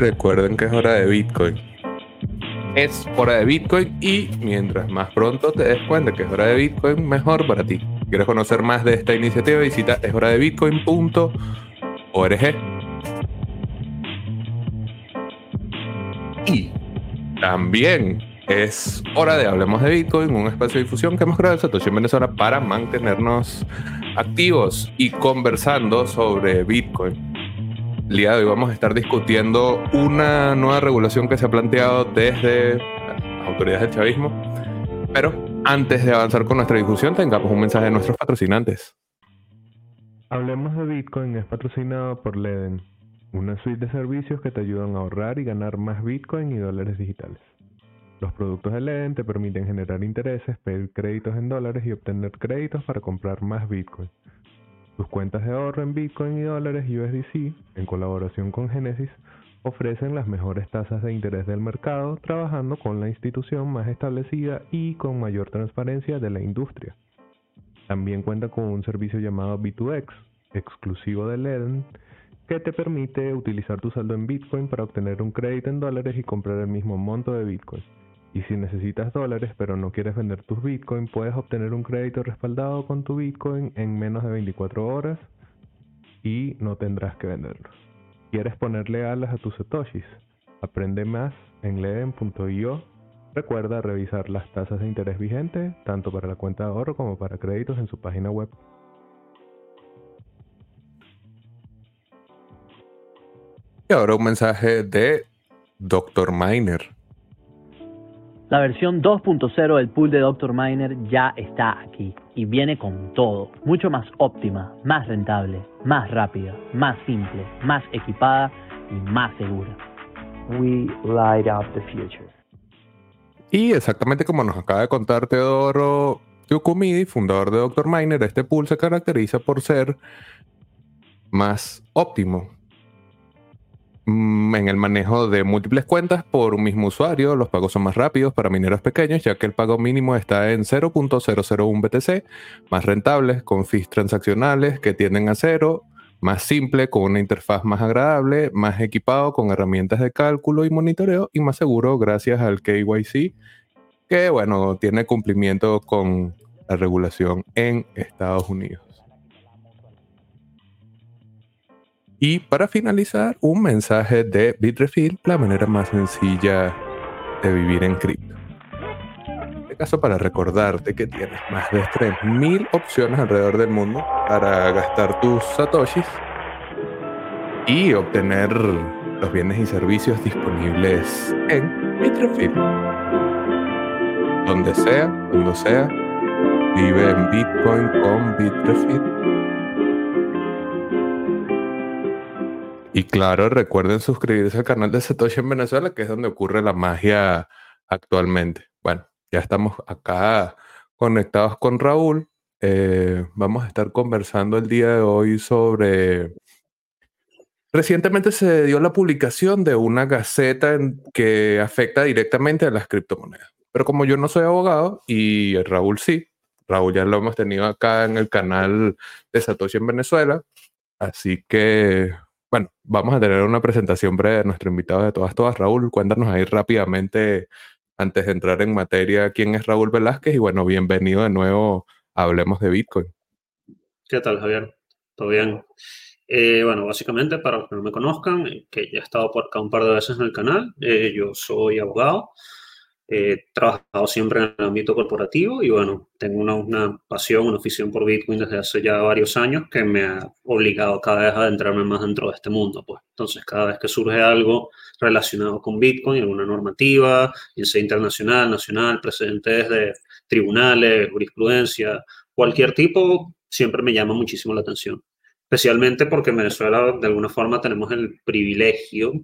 recuerden que es hora de Bitcoin. Es hora de Bitcoin y mientras más pronto te des cuenta que es hora de Bitcoin, mejor para ti. ¿Quieres conocer más de esta iniciativa? Visita eshoradebitcoin.org. Y también es hora de Hablemos de Bitcoin, un espacio de difusión que hemos creado en Satoshi en Venezuela para mantenernos activos y conversando sobre Bitcoin. El día hoy vamos a estar discutiendo una nueva regulación que se ha planteado desde las autoridades del chavismo. Pero antes de avanzar con nuestra discusión, tengamos un mensaje de nuestros patrocinantes. Hablemos de Bitcoin es patrocinado por Leden, una suite de servicios que te ayudan a ahorrar y ganar más Bitcoin y dólares digitales. Los productos de Leden te permiten generar intereses, pedir créditos en dólares y obtener créditos para comprar más Bitcoin. Tus cuentas de ahorro en Bitcoin y dólares USDC, en colaboración con Genesis, ofrecen las mejores tasas de interés del mercado, trabajando con la institución más establecida y con mayor transparencia de la industria. También cuenta con un servicio llamado B2X, exclusivo de Leden, que te permite utilizar tu saldo en Bitcoin para obtener un crédito en dólares y comprar el mismo monto de Bitcoin. Y si necesitas dólares pero no quieres vender tus Bitcoin, puedes obtener un crédito respaldado con tu Bitcoin en menos de 24 horas y no tendrás que venderlos. ¿Quieres ponerle alas a tus satoshis? Aprende más en leden.io. Recuerda revisar las tasas de interés vigentes, tanto para la cuenta de ahorro como para créditos en su página web. Y ahora un mensaje de Dr. Miner. La versión 2.0 del pool de Dr. Miner ya está aquí y viene con todo, mucho más óptima, más rentable, más rápida, más simple, más equipada y más segura. We light up the future. Y exactamente como nos acaba de contar Teodoro Yukumidi, fundador de Dr. Miner, este pool se caracteriza por ser más óptimo, en el manejo de múltiples cuentas por un mismo usuario. Los pagos son más rápidos para mineros pequeños, ya que el pago mínimo está en 0.001 BTC, más rentables, con fees transaccionales que tienden a cero, más simple, con una interfaz más agradable, más equipado con herramientas de cálculo y monitoreo y más seguro gracias al KYC, que bueno, tiene cumplimiento con la regulación en Estados Unidos. Y para finalizar, un mensaje de Bitrefill, la manera más sencilla de vivir en cripto. En este caso, para recordarte que tienes más de 3.000 opciones alrededor del mundo para gastar tus satoshis y obtener los bienes y servicios disponibles en Bitrefill. Donde sea, cuando sea, vive en Bitcoin con Bitrefill. Y claro, recuerden suscribirse al canal de Satoshi en Venezuela, que es donde ocurre la magia actualmente. Bueno, ya estamos acá conectados con Raúl. Eh, vamos a estar conversando el día de hoy sobre... Recientemente se dio la publicación de una gaceta que afecta directamente a las criptomonedas. Pero como yo no soy abogado y Raúl sí, Raúl ya lo hemos tenido acá en el canal de Satoshi en Venezuela. Así que bueno, vamos a tener una presentación breve de nuestro invitado de todas, todas. Raúl, cuéntanos ahí rápidamente, antes de entrar en materia, quién es Raúl Velázquez y bueno, bienvenido de nuevo Hablemos de Bitcoin. ¿Qué tal, Javier? ¿Todo bien? Eh, bueno, básicamente, para los que no me conozcan, eh, que ya he estado por acá un par de veces en el canal, eh, yo soy abogado, He trabajado siempre en el ámbito corporativo y bueno, tengo una, una, pasión, una afición por Bitcoin desde hace ya varios años que me ha obligado cada vez a adentrarme más dentro de este mundo. Pues. Entonces, cada vez que surge algo relacionado con Bitcoin, alguna normativa, ya sea internacional, nacional, precedentes de tribunales, jurisprudencia, cualquier tipo, siempre me llama muchísimo la atención. Especialmente porque en Venezuela, de alguna forma, tenemos el privilegio,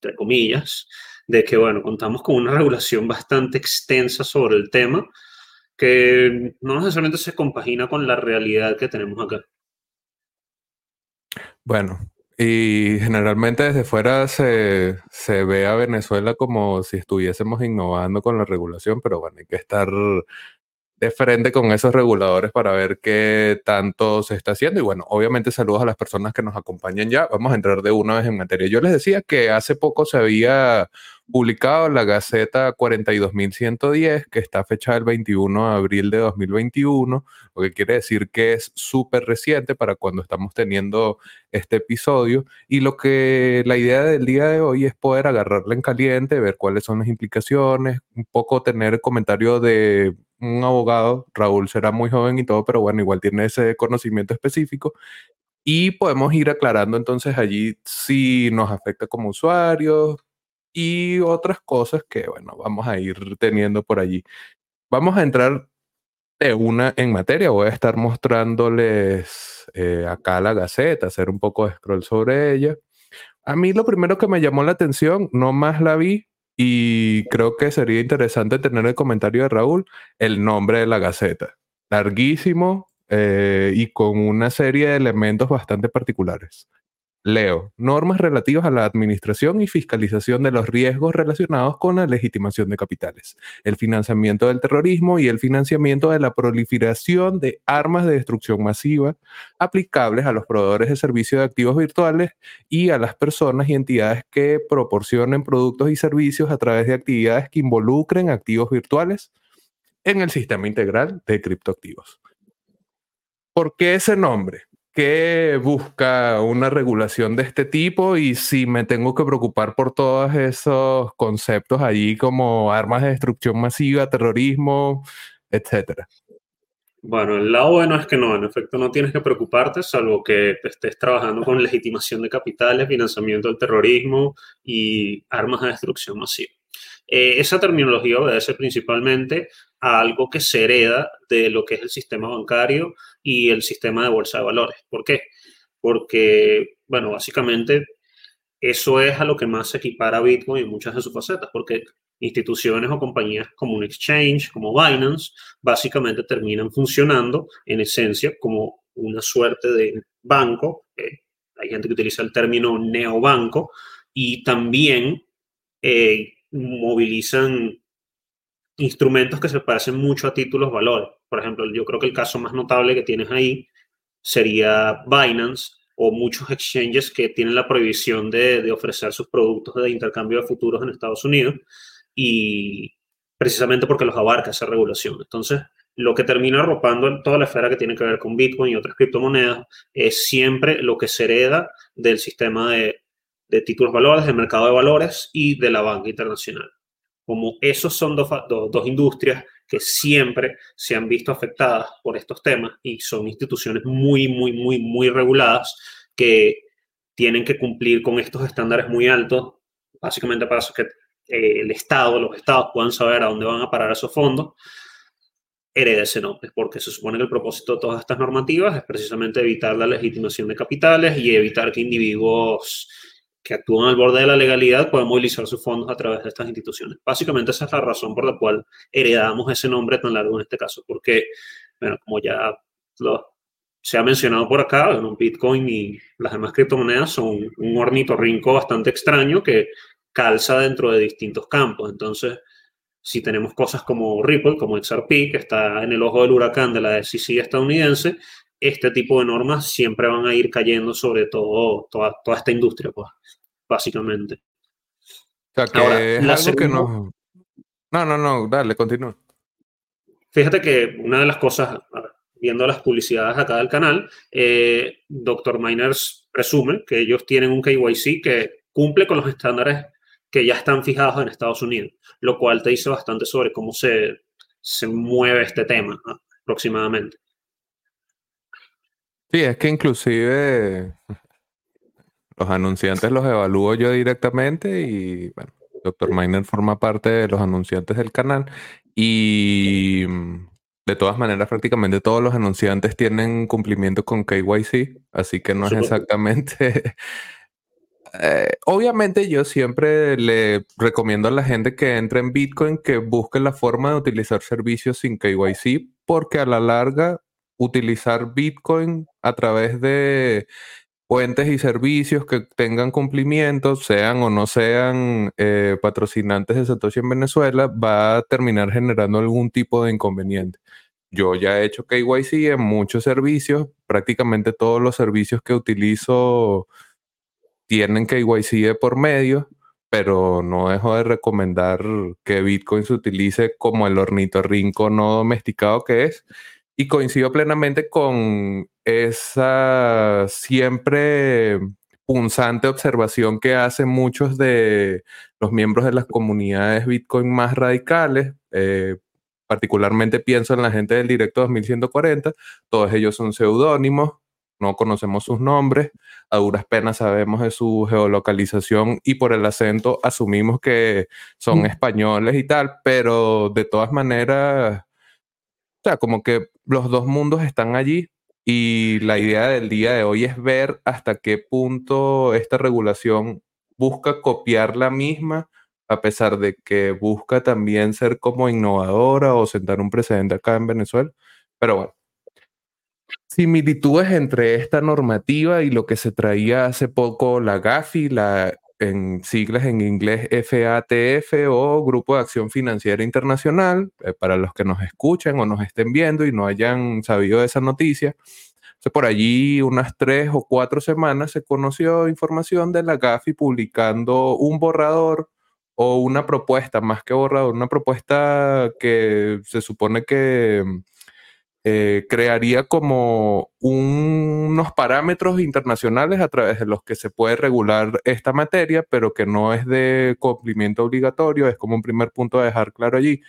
entre comillas, de que, bueno, contamos con una regulación bastante extensa sobre el tema que no necesariamente se compagina con la realidad que tenemos acá. Bueno, y generalmente desde fuera se, se, ve a Venezuela como si estuviésemos innovando con la regulación, pero bueno, hay que estar de frente con esos reguladores para ver qué tanto se está haciendo. Y bueno, obviamente saludos a las personas que nos acompañan ya. Vamos a entrar de una vez en materia. Yo les decía que hace poco se había publicado la Gaceta 42110, que está fechada el 21 de abril de 2021, lo que quiere decir que es súper reciente para cuando estamos teniendo este episodio. Y lo que la idea del día de hoy es poder agarrarla en caliente, ver cuáles son las implicaciones, un poco tener el comentario de un abogado, Raúl será muy joven y todo, pero bueno, igual tiene ese conocimiento específico. Y podemos ir aclarando entonces allí si nos afecta como usuarios, y otras cosas que, bueno, vamos a ir teniendo por allí. Vamos a entrar de una en materia. Voy a estar mostrándoles eh, acá la gaceta, hacer un poco de scroll sobre ella. A mí lo primero que me llamó la atención, no más la vi, y creo que sería interesante tener el comentario de Raúl, el nombre de la gaceta. Larguísimo eh, y con una serie de elementos bastante particulares. Leo, normas relativas a la administración y fiscalización de los riesgos relacionados con la legitimación de capitales, el financiamiento del terrorismo y el financiamiento de la proliferación de armas de destrucción masiva aplicables a los proveedores de servicios de activos virtuales y a las personas y entidades que proporcionen productos y servicios a través de actividades que involucren activos virtuales en el sistema integral de criptoactivos. ¿Por qué ese nombre? ¿Qué busca una regulación de este tipo y si me tengo que preocupar por todos esos conceptos allí como armas de destrucción masiva, terrorismo, etcétera. Bueno, el lado bueno es que no, en efecto no tienes que preocuparte, salvo que estés trabajando con legitimación de capitales, financiamiento del terrorismo y armas de destrucción masiva. Eh, esa terminología obedece principalmente a algo que se hereda de lo que es el sistema bancario y el sistema de bolsa de valores. ¿Por qué? Porque, bueno, básicamente eso es a lo que más se equipara Bitcoin en muchas de sus facetas, porque instituciones o compañías como un exchange, como Binance, básicamente terminan funcionando en esencia como una suerte de banco. hay gente que utiliza el término neobanco y también eh, movilizan instrumentos que se parecen mucho a títulos valores. Por ejemplo, yo creo que el caso más notable que tienes ahí sería Binance o muchos exchanges que tienen la prohibición de, ofrecer sus productos de intercambio de futuros en Estados Unidos y precisamente porque los abarca esa regulación. Entonces, lo que termina arropando toda la esfera que tiene que ver con Bitcoin y otras criptomonedas es siempre lo que se hereda del sistema de, de títulos valores, del mercado de valores y de la banca internacional como esos son dos, dos, industrias que siempre se han visto afectadas por estos temas y son instituciones muy, muy, muy, muy reguladas que tienen que cumplir con estos estándares muy altos, básicamente para que eh, el Estado, los Estados puedan saber a dónde van a parar esos fondos, hereda ese nombre, porque se supone que el propósito de todas estas normativas es precisamente evitar la legitimación de capitales y evitar que individuos que actúan al borde de la legalidad pueden movilizar sus fondos a través de estas instituciones. Básicamente esa es la razón por la cual heredamos ese nombre tan largo en este caso, porque, bueno, como ya se ha mencionado por acá, bueno, Bitcoin y las demás criptomonedas son un ornitorrinco bastante extraño que calza dentro de distintos campos. Entonces, si tenemos cosas como Ripple, como XRP, que está en el ojo del huracán de la SEC estadounidense, este tipo de normas siempre van a ir cayendo sobre todo toda, toda esta industria, pues, básicamente. O sea, que es algo que no... No, no, no, dale, continúa. Fíjate que una de las cosas, viendo las publicidades acá del canal, eh, Dr. Miners presume que ellos tienen un KYC que cumple con los estándares que ya están fijados en Estados Unidos, lo cual te dice bastante sobre cómo se, se mueve este tema aproximadamente. Sí, es que inclusive los anunciantes los evalúo yo directamente y bueno, Dr. Miner forma parte de los anunciantes del canal y de todas maneras prácticamente todos los anunciantes tienen cumplimiento con KYC, así que no es exactamente... Eh, obviamente yo siempre le recomiendo a la gente que entre en Bitcoin que busque la forma de utilizar servicios sin KYC porque a la larga utilizar Bitcoin a través de puentes y servicios que tengan cumplimiento, sean o no sean eh, patrocinantes de Satoshi en Venezuela, va a terminar generando algún tipo de inconveniente. yo ya he hecho KYC en muchos servicios, prácticamente todos los servicios que utilizo tienen KYC de por medio, pero no dejo de recomendar que Bitcoin se utilice como el ornitorrinco no domesticado que es. Y coincido plenamente con esa siempre punzante observación que hacen muchos de los miembros de las comunidades Bitcoin más radicales. Eh, particularmente pienso en la gente del Directo 2140. Todos ellos son seudónimos, no conocemos sus nombres, a duras penas sabemos de su geolocalización y por el acento asumimos que son mm. españoles y tal, pero de todas maneras, sea, como que los dos mundos están allí y la idea del día de hoy es ver hasta qué punto esta regulación busca copiar la misma, a pesar de que busca también ser como innovadora o sentar un precedente acá en Venezuela. Pero bueno, similitudes entre esta normativa y lo que se traía hace poco la GAFI, la en siglas en inglés FATF o Grupo de Acción Financiera Internacional, eh, para los que nos escuchen o nos estén viendo y no hayan sabido de esa noticia. por allí unas tres o cuatro semanas se conoció información de la GAFI publicando un borrador o una propuesta, más que borrador, una propuesta que se supone que eh, crearía como unos parámetros internacionales a través de los que se puede regular esta materia, pero que no es de cumplimiento obligatorio, es como un primer punto a dejar claro allí.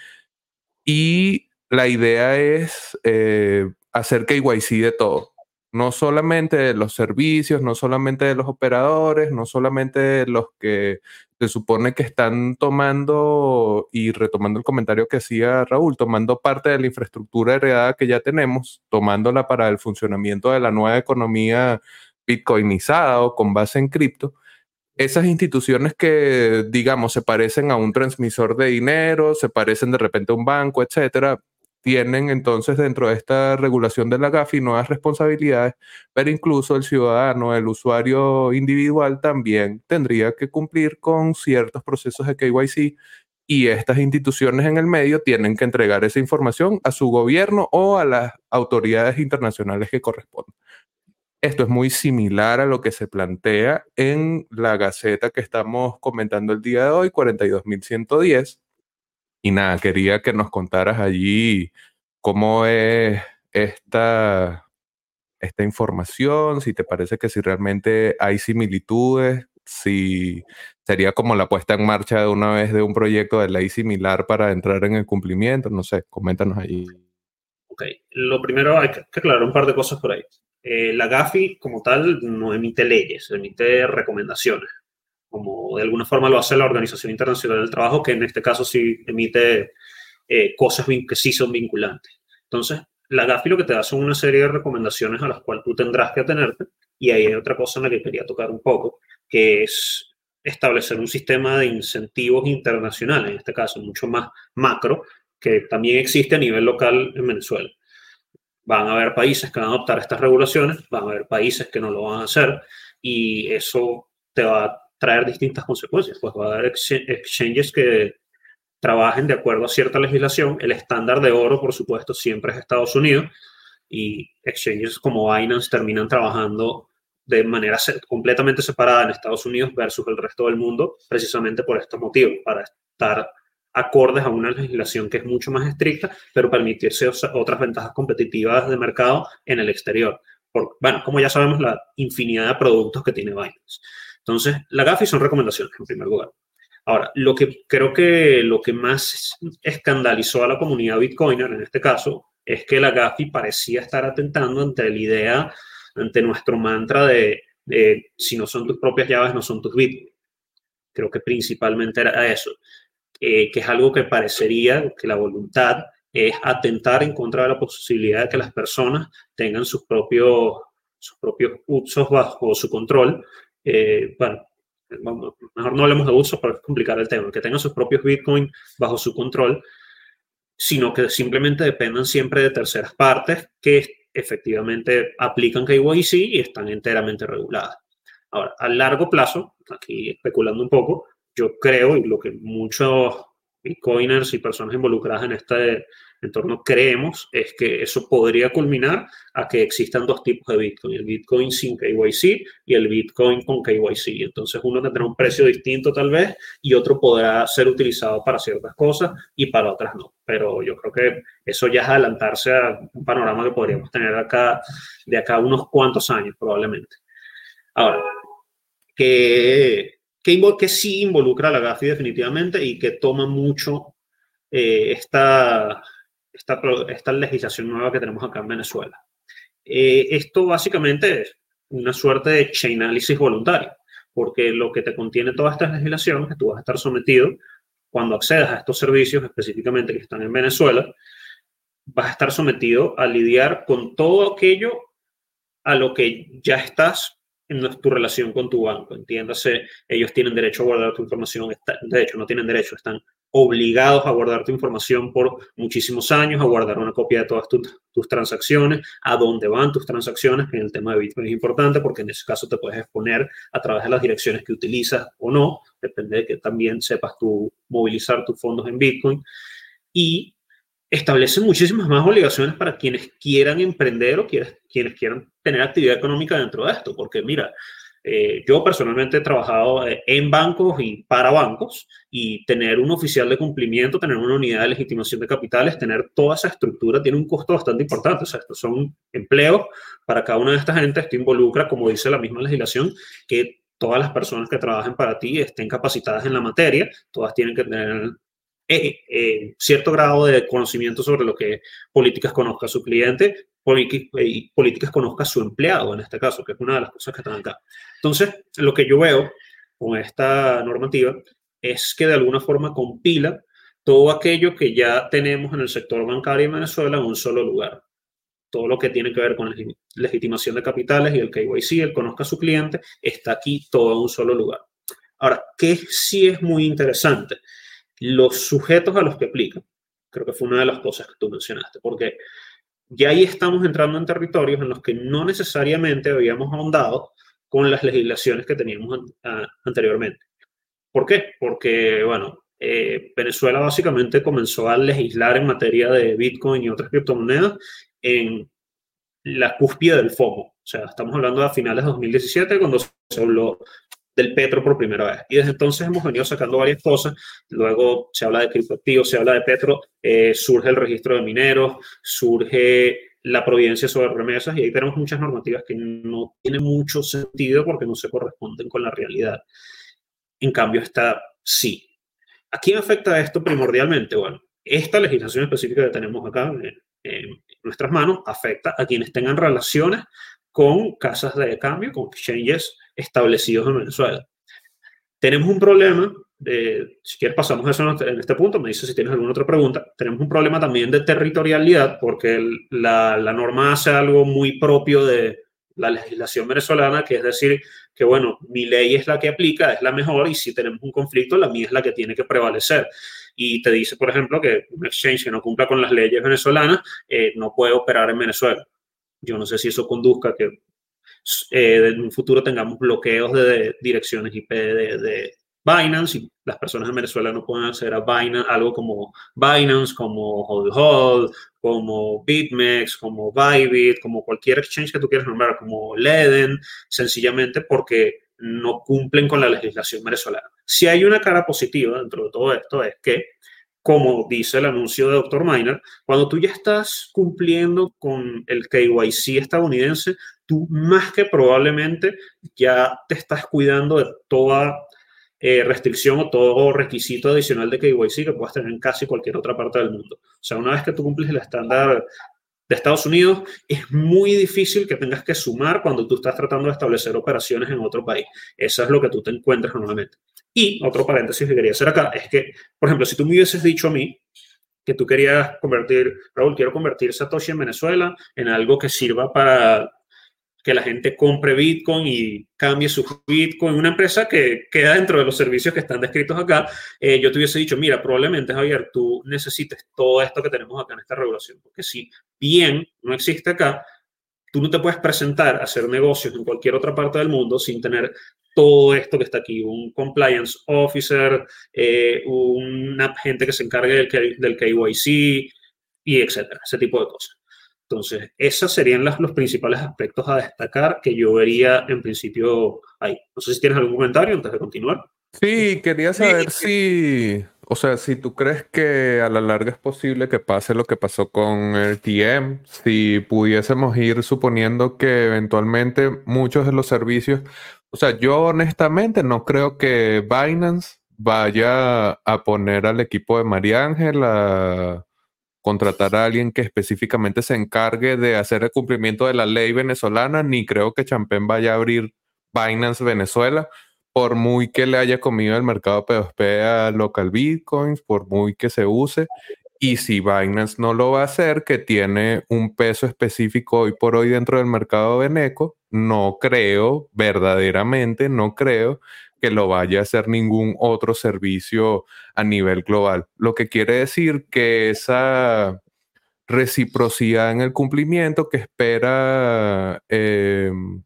Y la idea es eh, hacer KYC de todo, no solamente de los servicios, no solamente de los operadores, no solamente de los que se supone que están tomando, y retomando el comentario que hacía Raúl, tomando parte de la infraestructura heredada que ya tenemos, tomándola para el funcionamiento de la nueva economía bitcoinizada o con base en cripto, esas instituciones que, digamos, se parecen a un transmisor de dinero, se parecen de repente a un banco, etcétera, tienen entonces dentro de esta regulación de la GAFI nuevas responsabilidades, pero incluso el ciudadano, el usuario individual también tendría que cumplir con ciertos procesos de KYC y estas instituciones en el medio tienen que entregar esa información a su gobierno o a las autoridades internacionales que corresponden. Esto es muy similar a lo que se plantea en la Gaceta que estamos comentando el día de hoy, 42.110, y nada, quería que nos contaras allí cómo es esta, esta información, si te parece que si realmente hay similitudes, si sería como la puesta en marcha de una vez de un proyecto de ley similar para entrar en el cumplimiento, no sé, coméntanos allí. Ok, lo primero hay que aclarar un par de cosas por ahí. Eh, la GAFI como tal no emite leyes, emite recomendaciones como de alguna forma lo hace la Organización Internacional del Trabajo, que en este caso sí emite eh, cosas que sí son vinculantes. Entonces, la GAFI lo que te da son una serie de recomendaciones a las cuales tú tendrás que atenerte, y ahí hay otra cosa en la que quería tocar un poco, que es establecer un sistema de incentivos internacionales, en este caso mucho más macro, que también existe a nivel local en Venezuela. Van a haber países que van a adoptar estas regulaciones, van a haber países que no lo van a hacer, y eso te va traer distintas consecuencias. Pues va a haber exchanges que trabajen de acuerdo a cierta legislación. El estándar de oro, por supuesto, siempre es Estados Unidos y exchanges como Binance terminan trabajando de manera completamente separada en Estados Unidos versus el resto del mundo, precisamente por estos motivos, para estar acordes a una legislación que es mucho más estricta, pero permitirse otras ventajas competitivas de mercado en el exterior. Por, bueno, como ya sabemos, la infinidad de productos que tiene Binance. Entonces, la GAFI son recomendaciones en primer lugar. Ahora, lo que creo que lo que más escandalizó a la comunidad Bitcoiner en este caso es que la GAFI parecía estar atentando ante la idea, ante nuestro mantra de, si no son tus propias llaves, no son tus Bitcoin. Creo que principalmente era eso, eh, que es algo que parecería que la voluntad es atentar en contra de la posibilidad de que las personas tengan sus propios, sus propios usos bajo su control eh, bueno, mejor no hablemos de uso para complicar el tema, que tengan sus propios Bitcoin bajo su control, sino que simplemente dependan siempre de terceras partes que efectivamente aplican KYC y están enteramente reguladas. Ahora, a largo plazo, aquí especulando un poco, yo creo, y lo que muchos bitcoiners y personas involucradas en este, entorno creemos es que eso podría culminar a que existan dos tipos de Bitcoin, el Bitcoin sin KYC y el Bitcoin con KYC. Entonces uno tendrá un precio distinto tal vez y otro podrá ser utilizado para ciertas cosas y para otras no. Pero yo creo que eso ya es adelantarse a un panorama que podríamos tener acá de acá unos cuantos años probablemente. Ahora, que, que, sí involucra a la GAFI definitivamente y que toma mucho eh, esta, esta, esta, legislación nueva que tenemos acá en Venezuela. Eh, esto básicamente es una suerte de chain analysis voluntario, porque lo que te contiene toda esta legislación es que tú vas a estar sometido, cuando accedas a estos servicios específicamente que están en Venezuela, vas a estar sometido a lidiar con todo aquello a lo que ya estás en tu relación con tu banco. Entiéndase, ellos tienen derecho a guardar tu información, de hecho no tienen derecho, están obligados a guardar tu información por muchísimos años, a guardar una copia de todas tus transacciones, a dónde van tus transacciones, que en el tema de Bitcoin es importante porque en ese caso te puedes exponer a través de las direcciones que utilizas o no, depende de que también sepas tú movilizar tus fondos en Bitcoin. Y establecen muchísimas más obligaciones para quienes quieran emprender o quienes, quienes quieran tener actividad económica dentro de esto. Porque mira, eh, yo personalmente he trabajado eh, en bancos y para bancos y tener un oficial de cumplimiento, tener una unidad de legitimación de capitales, tener toda esa estructura tiene un costo bastante importante. O sea, estos son empleos para cada una de estas gente. Esto involucra, como dice la misma legislación, que todas las personas que trabajen para ti estén capacitadas en la materia, todas tienen que tener eh, eh, cierto grado de conocimiento sobre lo que políticas conozca su cliente y políticas conozca su empleado, en este caso, que es una de las cosas que están acá. Entonces, lo que yo veo con esta normativa es que de alguna forma compila todo aquello que ya tenemos en el sector bancario en Venezuela en un solo lugar. Todo lo que tiene que ver con legitimación de capitales y el KYC, el conozca a su cliente, está aquí todo en un solo lugar. Ahora, ¿qué sí es muy interesante? Los sujetos a los que aplican. Creo que fue una de las cosas que tú mencionaste, porque ya ahí estamos entrando en territorios en los que no necesariamente habíamos ahondado con las legislaciones que teníamos anteriormente. ¿Por qué? Porque, bueno, eh, Venezuela básicamente comenzó a legislar en materia de Bitcoin y otras criptomonedas en la cúspide del FOMO. O sea, estamos hablando de finales de 2017, cuando se habló del petro por primera vez. Y desde entonces hemos venido sacando varias cosas. Luego se habla de criptoactivos, se habla de petro, eh, surge el registro de mineros, surge la providencia sobre remesas y ahí tenemos muchas normativas que no tienen mucho sentido porque no se corresponden con la realidad. En cambio, está sí. ¿A quién afecta esto primordialmente? Bueno, esta legislación específica que tenemos acá en nuestras manos afecta a quienes tengan relaciones con casas de cambio, con exchanges establecidos en Venezuela. Tenemos un problema, si quieres pasamos eso en este punto, me dices si tienes alguna otra pregunta, tenemos un problema también de territorialidad porque la, la norma hace algo muy propio de la legislación venezolana, que es decir, que bueno, mi ley es la que aplica, es la mejor y si tenemos un conflicto, la mía es la que tiene que prevalecer y te dice, por ejemplo, que un exchange que no cumpla con las leyes venezolanas eh, no puede operar en Venezuela. Yo no sé si eso conduzca a que eh, en un futuro tengamos bloqueos de, direcciones IP de, Binance y las personas en Venezuela no pueden acceder a Binance, algo como Binance, como Hold como BitMEX, como Bybit, como cualquier exchange que tú quieras nombrar, como Leden, sencillamente porque no cumplen con la legislación venezolana. Si hay una cara positiva dentro de todo esto es que como dice el anuncio de Dr. Miner, cuando tú ya estás cumpliendo con el KYC estadounidense, tú más que probablemente ya te estás cuidando de toda eh, restricción o todo requisito adicional de KYC que puedas tener en casi cualquier otra parte del mundo. O sea, una vez que tú cumples el estándar de Estados Unidos, es muy difícil que tengas que sumar cuando tú estás tratando de establecer operaciones en otro país. Eso es lo que tú te encuentras normalmente. Y otro paréntesis que quería hacer acá es que, por ejemplo, si tú me hubieses dicho a mí que tú querías convertir, Raúl, quiero convertir Satoshi en Venezuela en algo que sirva para que la gente compre Bitcoin y cambie su Bitcoin, una empresa que queda dentro de los servicios que están descritos acá, eh, yo te hubiese dicho, mira, probablemente Javier, tú necesites todo esto que tenemos acá en esta regulación, porque si bien no existe acá, tú no te puedes presentar a hacer negocios en cualquier otra parte del mundo sin tener todo esto que está aquí, un compliance officer, eh, una gente que se encargue del, del KYC y etcétera, ese tipo de cosas. Entonces, esos serían los principales aspectos a destacar que yo vería en principio ahí. No sé si tienes algún comentario antes de continuar. Sí, quería saber si, o sea, si tú crees que a la larga es posible que pase lo que pasó con el TM, si pudiésemos ir suponiendo que eventualmente muchos de los servicios, o sea, yo honestamente no creo que Binance vaya a poner al equipo de María Ángela contratar a alguien que específicamente se encargue de hacer el cumplimiento de la ley venezolana, ni creo que Champagne vaya a abrir Binance Venezuela, por muy que le haya comido el mercado P2P a local bitcoins, por muy que se use. Y si Binance no lo va a hacer, que tiene un peso específico hoy por hoy dentro del mercado veneco, no creo, verdaderamente no creo que lo vaya a hacer ningún otro servicio a nivel global. Lo que quiere decir que esa reciprocidad en el cumplimiento que espera em,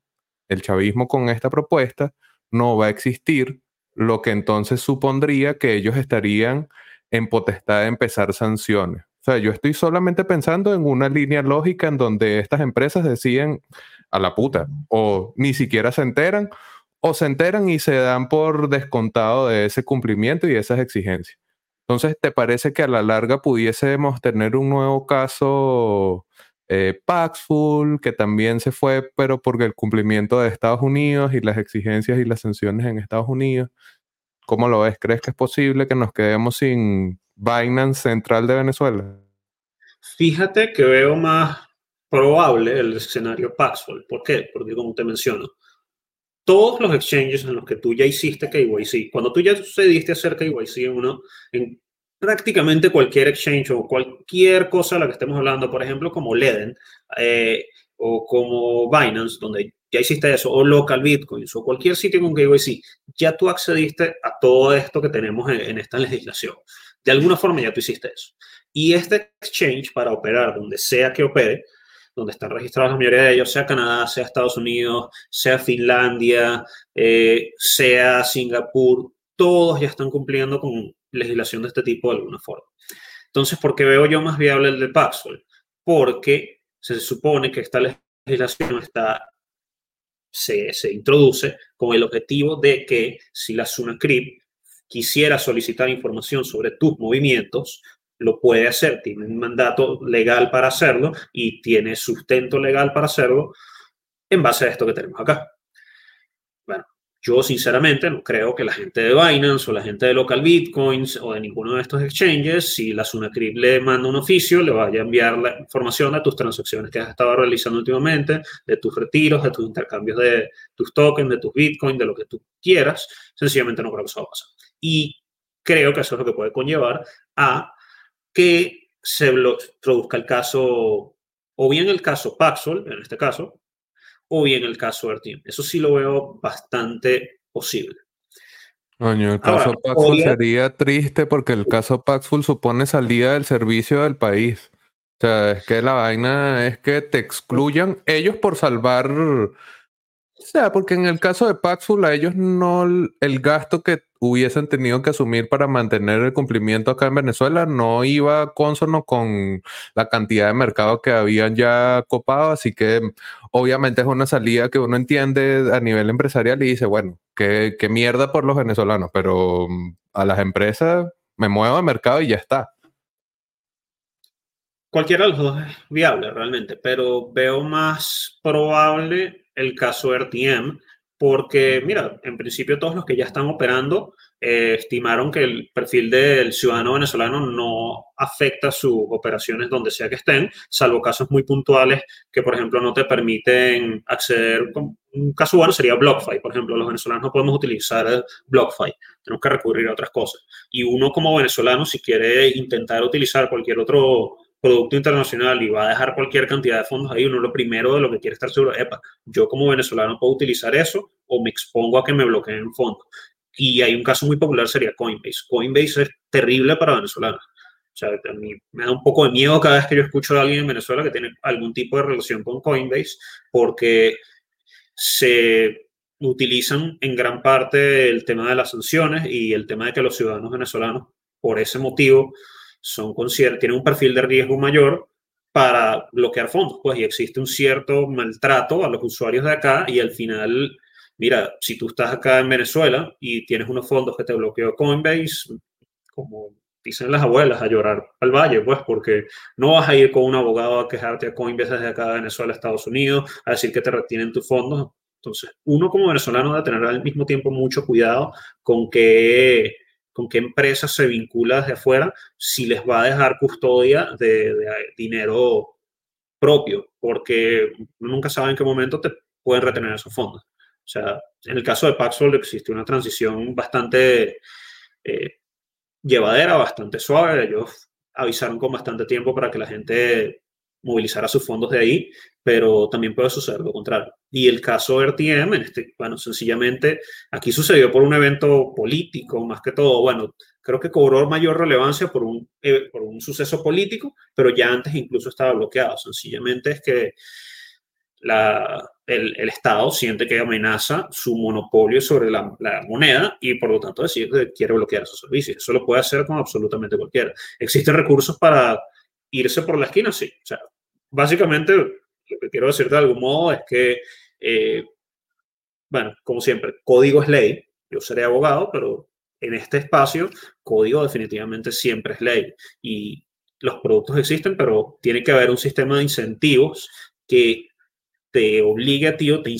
el chavismo con esta propuesta no va a existir, lo que entonces supondría que ellos estarían en potestad de empezar sanciones. O sea, yo estoy solamente pensando en una línea lógica en donde estas empresas deciden a la puta o ni siquiera se enteran o se enteran y se dan por descontado de ese cumplimiento y esas exigencias. Entonces, ¿te parece que a la larga pudiésemos tener un nuevo caso eh, Paxful, que también se fue, pero porque el cumplimiento de Estados Unidos y las exigencias y las sanciones en Estados Unidos? ¿Cómo lo ves? ¿Crees que es posible que nos quedemos sin Binance Central de Venezuela? Fíjate que veo más probable el escenario Paxful. ¿Por qué? Porque como te menciono, todos los exchanges en los que tú ya hiciste KYC, cuando tú ya decidiste hacer KYC en uno, en prácticamente cualquier exchange o cualquier cosa de la que estemos hablando, por ejemplo, como Leden eh, o como Binance, donde ya hiciste eso, o Local Bitcoins o cualquier sitio con KYC, ya tú accediste a todo esto que tenemos en, en esta legislación. De alguna forma ya tú hiciste eso. Y este exchange, para operar donde sea que opere, donde están registrados la mayoría de ellos, sea Canadá, sea Estados Unidos, sea Finlandia, eh, sea Singapur, todos ya están cumpliendo con legislación de este tipo de alguna forma. Entonces, ¿por qué veo yo más viable el de Paxful? Porque se supone que esta legislación está, se, introduce con el objetivo de que si la SUNACRIP quisiera solicitar información sobre tus movimientos, lo puede hacer, tiene un mandato legal para hacerlo y tiene sustento legal para hacerlo en base a esto que tenemos acá. Yo sinceramente no creo que la gente de Binance o la gente de Local Bitcoins o de ninguno de estos exchanges, si la Sunacrip le manda un oficio, le vaya a enviar la información de tus transacciones que has estado realizando últimamente, de tus retiros, de tus intercambios de tus tokens, de tus Bitcoin, de lo que tú quieras. Sencillamente no creo que eso va a pasar. Y creo que eso es lo que puede conllevar a que se produzca el caso, o bien el caso Paxol, en este caso, o bien el caso Artim. Eso sí lo veo bastante posible. Coño, el caso Paxful sería triste porque el caso Paxful supone salida del servicio del país. O sea, es que la vaina es que te excluyan ellos por salvar o sea, porque en el caso de Paxful a ellos no el gasto que hubiesen tenido que asumir para mantener el cumplimiento acá en Venezuela no iba consono con la cantidad de mercado que habían ya copado, así que obviamente es una salida que uno entiende a nivel empresarial y dice, bueno, qué, qué mierda por los venezolanos, pero mm, a las empresas me muevo de mercado y ya está. Cualquiera de los dos es viable realmente, pero veo más probable el caso RTM, porque, mira, en principio todos los que ya están operando eh, estimaron que el perfil del ciudadano venezolano no afecta sus operaciones donde sea que estén, salvo casos muy puntuales que, por ejemplo, no te permiten acceder. Un caso bueno sería BlockFi, por ejemplo. Los venezolanos no podemos utilizar BlockFi, tenemos que recurrir a otras cosas. Y uno como venezolano, si quiere intentar utilizar cualquier otro producto internacional y va a dejar cualquier cantidad de fondos ahí, uno lo primero de lo que quiere estar seguro, epa, yo como venezolano puedo utilizar eso o me expongo a que me bloqueen fondos. Y hay un caso muy popular, sería Coinbase. Coinbase es terrible para venezolanos. O sea, a mí me da un poco de miedo cada vez que yo escucho a alguien en Venezuela que tiene algún tipo de relación con Coinbase, porque se utilizan en gran parte el tema de las sanciones y el tema de que los ciudadanos venezolanos, por ese motivo, son tienen un perfil de riesgo mayor para bloquear fondos, pues, y existe un cierto maltrato a los usuarios de acá y al final, mira, si tú estás acá en Venezuela y tienes unos fondos que te bloqueó Coinbase, como dicen las abuelas, a llorar al valle, pues, porque no vas a ir con un abogado a quejarte a Coinbase desde acá de Venezuela, Estados Unidos, a decir que te retienen tus fondos. Entonces, uno como venezolano debe tener al mismo tiempo mucho cuidado con qué, con qué empresas se vincula desde afuera, si les va a dejar custodia de, dinero propio, porque nunca sabe en qué momento te pueden retener esos fondos. O sea, en el caso de Paxful existe una transición bastante eh, llevadera, bastante suave. Ellos avisaron con bastante tiempo para que la gente movilizara sus fondos de ahí, pero también puede suceder lo contrario. Y el caso RTM, en este, bueno, sencillamente aquí sucedió por un evento político, más que todo, bueno, creo que cobró mayor relevancia por un, eh, por un suceso político, pero ya antes incluso estaba bloqueado. Sencillamente es que la, el, Estado siente que amenaza su monopolio sobre la, moneda y por lo tanto decide que quiere bloquear esos servicios. Eso lo puede hacer con absolutamente cualquiera. ¿Existen recursos para irse por la esquina? Sí. O sea, básicamente lo que quiero decir de algún modo es que, eh, bueno, como siempre, código es ley. Yo seré abogado, pero en este espacio, código definitivamente siempre es ley. Y los productos existen, pero tiene que haber un sistema de incentivos que te obligue a ti o te,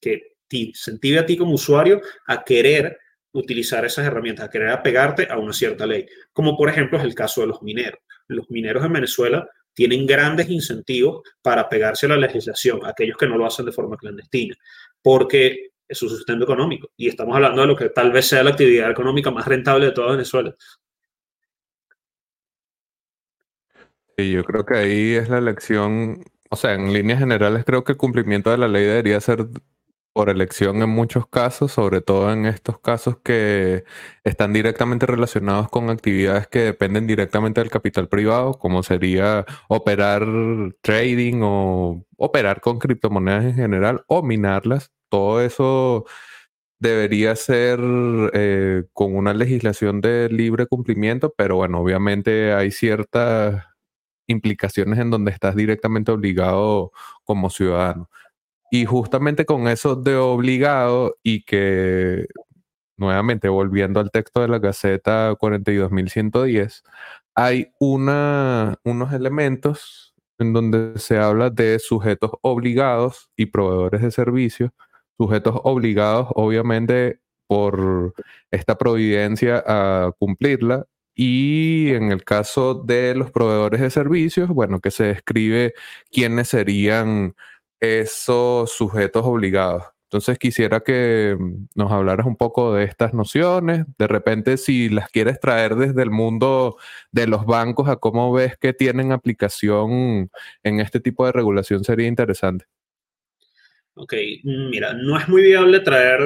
que te incentive a ti como usuario a querer utilizar esas herramientas, a querer apegarte a una cierta ley. Como por ejemplo es el caso de los mineros. Los mineros en Venezuela tienen grandes incentivos para pegarse a la legislación, aquellos que no lo hacen de forma clandestina, porque es su sustento económico. Y estamos hablando de lo que tal vez sea la actividad económica más rentable de toda Venezuela. Sí, yo creo que ahí es la elección o sea, en líneas generales creo que el cumplimiento de la ley debería ser por elección en muchos casos, sobre todo en estos casos que están directamente relacionados con actividades que dependen directamente del capital privado, como sería operar trading o operar con criptomonedas en general o minarlas. Todo eso debería ser eh, con una legislación de libre cumplimiento, pero bueno, obviamente hay ciertas implicaciones en donde estás directamente obligado como ciudadano. Y justamente con eso de obligado y que, nuevamente volviendo al texto de la Gaceta 42.110, hay una, unos elementos en donde se habla de sujetos obligados y proveedores de servicios, sujetos obligados obviamente por esta providencia a cumplirla y en el caso de los proveedores de servicios, bueno, que se describe quiénes serían esos sujetos obligados. Entonces quisiera que mm, nos hablaras un poco de estas nociones. De repente, si las quieres traer desde el mundo de los bancos a cómo ves que tienen aplicación en este tipo de regulación, sería interesante. Ok, mira, no es muy viable traer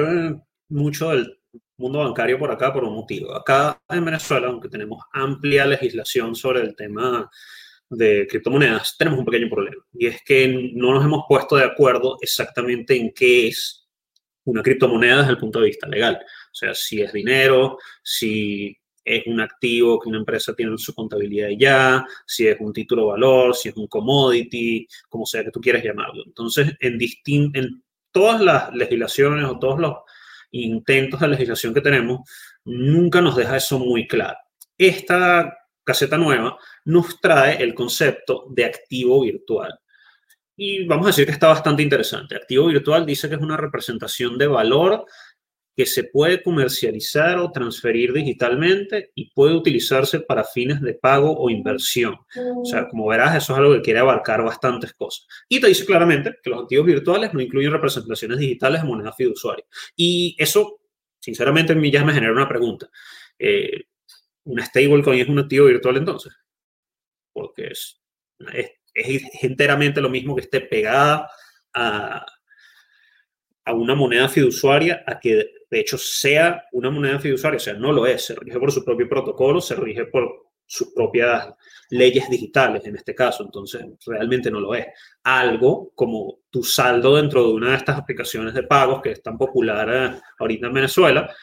mucho del mundo bancario por acá por un motivo. Acá en Venezuela, aunque tenemos amplia legislación sobre el tema de criptomonedas, tenemos un pequeño problema. Y es que no nos hemos puesto de acuerdo exactamente en qué es una criptomoneda desde el punto de vista legal. O sea, si es dinero, si es un activo que una empresa tiene en su contabilidad ya, si es un título de valor, si es un commodity, como sea que tú quieras llamarlo. Entonces, en, en todas las legislaciones o todos los intentos de legislación que tenemos, nunca nos deja eso muy claro. Esta caseta nueva nos trae el concepto de activo virtual. Y vamos a decir que está bastante interesante. Activo virtual dice que es una representación de valor que se puede comercializar o transferir digitalmente y puede utilizarse para fines de pago o inversión. O sea, como verás, eso es algo que quiere abarcar bastantes cosas. Y te dice claramente que los activos virtuales no incluyen representaciones digitales de moneda fiduciaria. Y eso, sinceramente, en mí ya me genera una pregunta. Eh, ¿Una stablecoin es un activo virtual entonces? Porque es, es enteramente lo mismo que esté pegada a, a una moneda fiduciaria a que de hecho sea una moneda fiduciaria, o sea, no lo es, se rige por su propio protocolo, se rige por sus propias leyes digitales en este caso, entonces realmente no lo es. Algo como tu saldo dentro de una de estas aplicaciones de pagos que es tan popular eh, ahorita en Venezuela,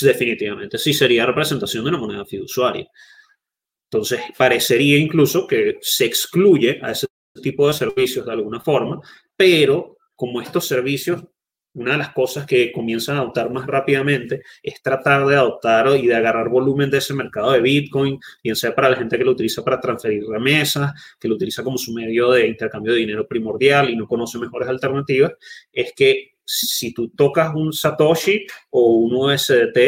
definitivamente sí sería representación de una moneda fiduciaria. Entonces, parecería incluso que se excluye a ese tipo de servicios de alguna forma, pero como estos servicios una de las cosas que comienzan a adoptar más rápidamente es tratar de adoptar y de agarrar volumen de ese mercado de Bitcoin, bien sea para la gente que lo utiliza para transferir remesas, que lo utiliza como su medio de intercambio de dinero primordial y no conoce mejores alternativas, es que si tú tocas un Satoshi o un USDT,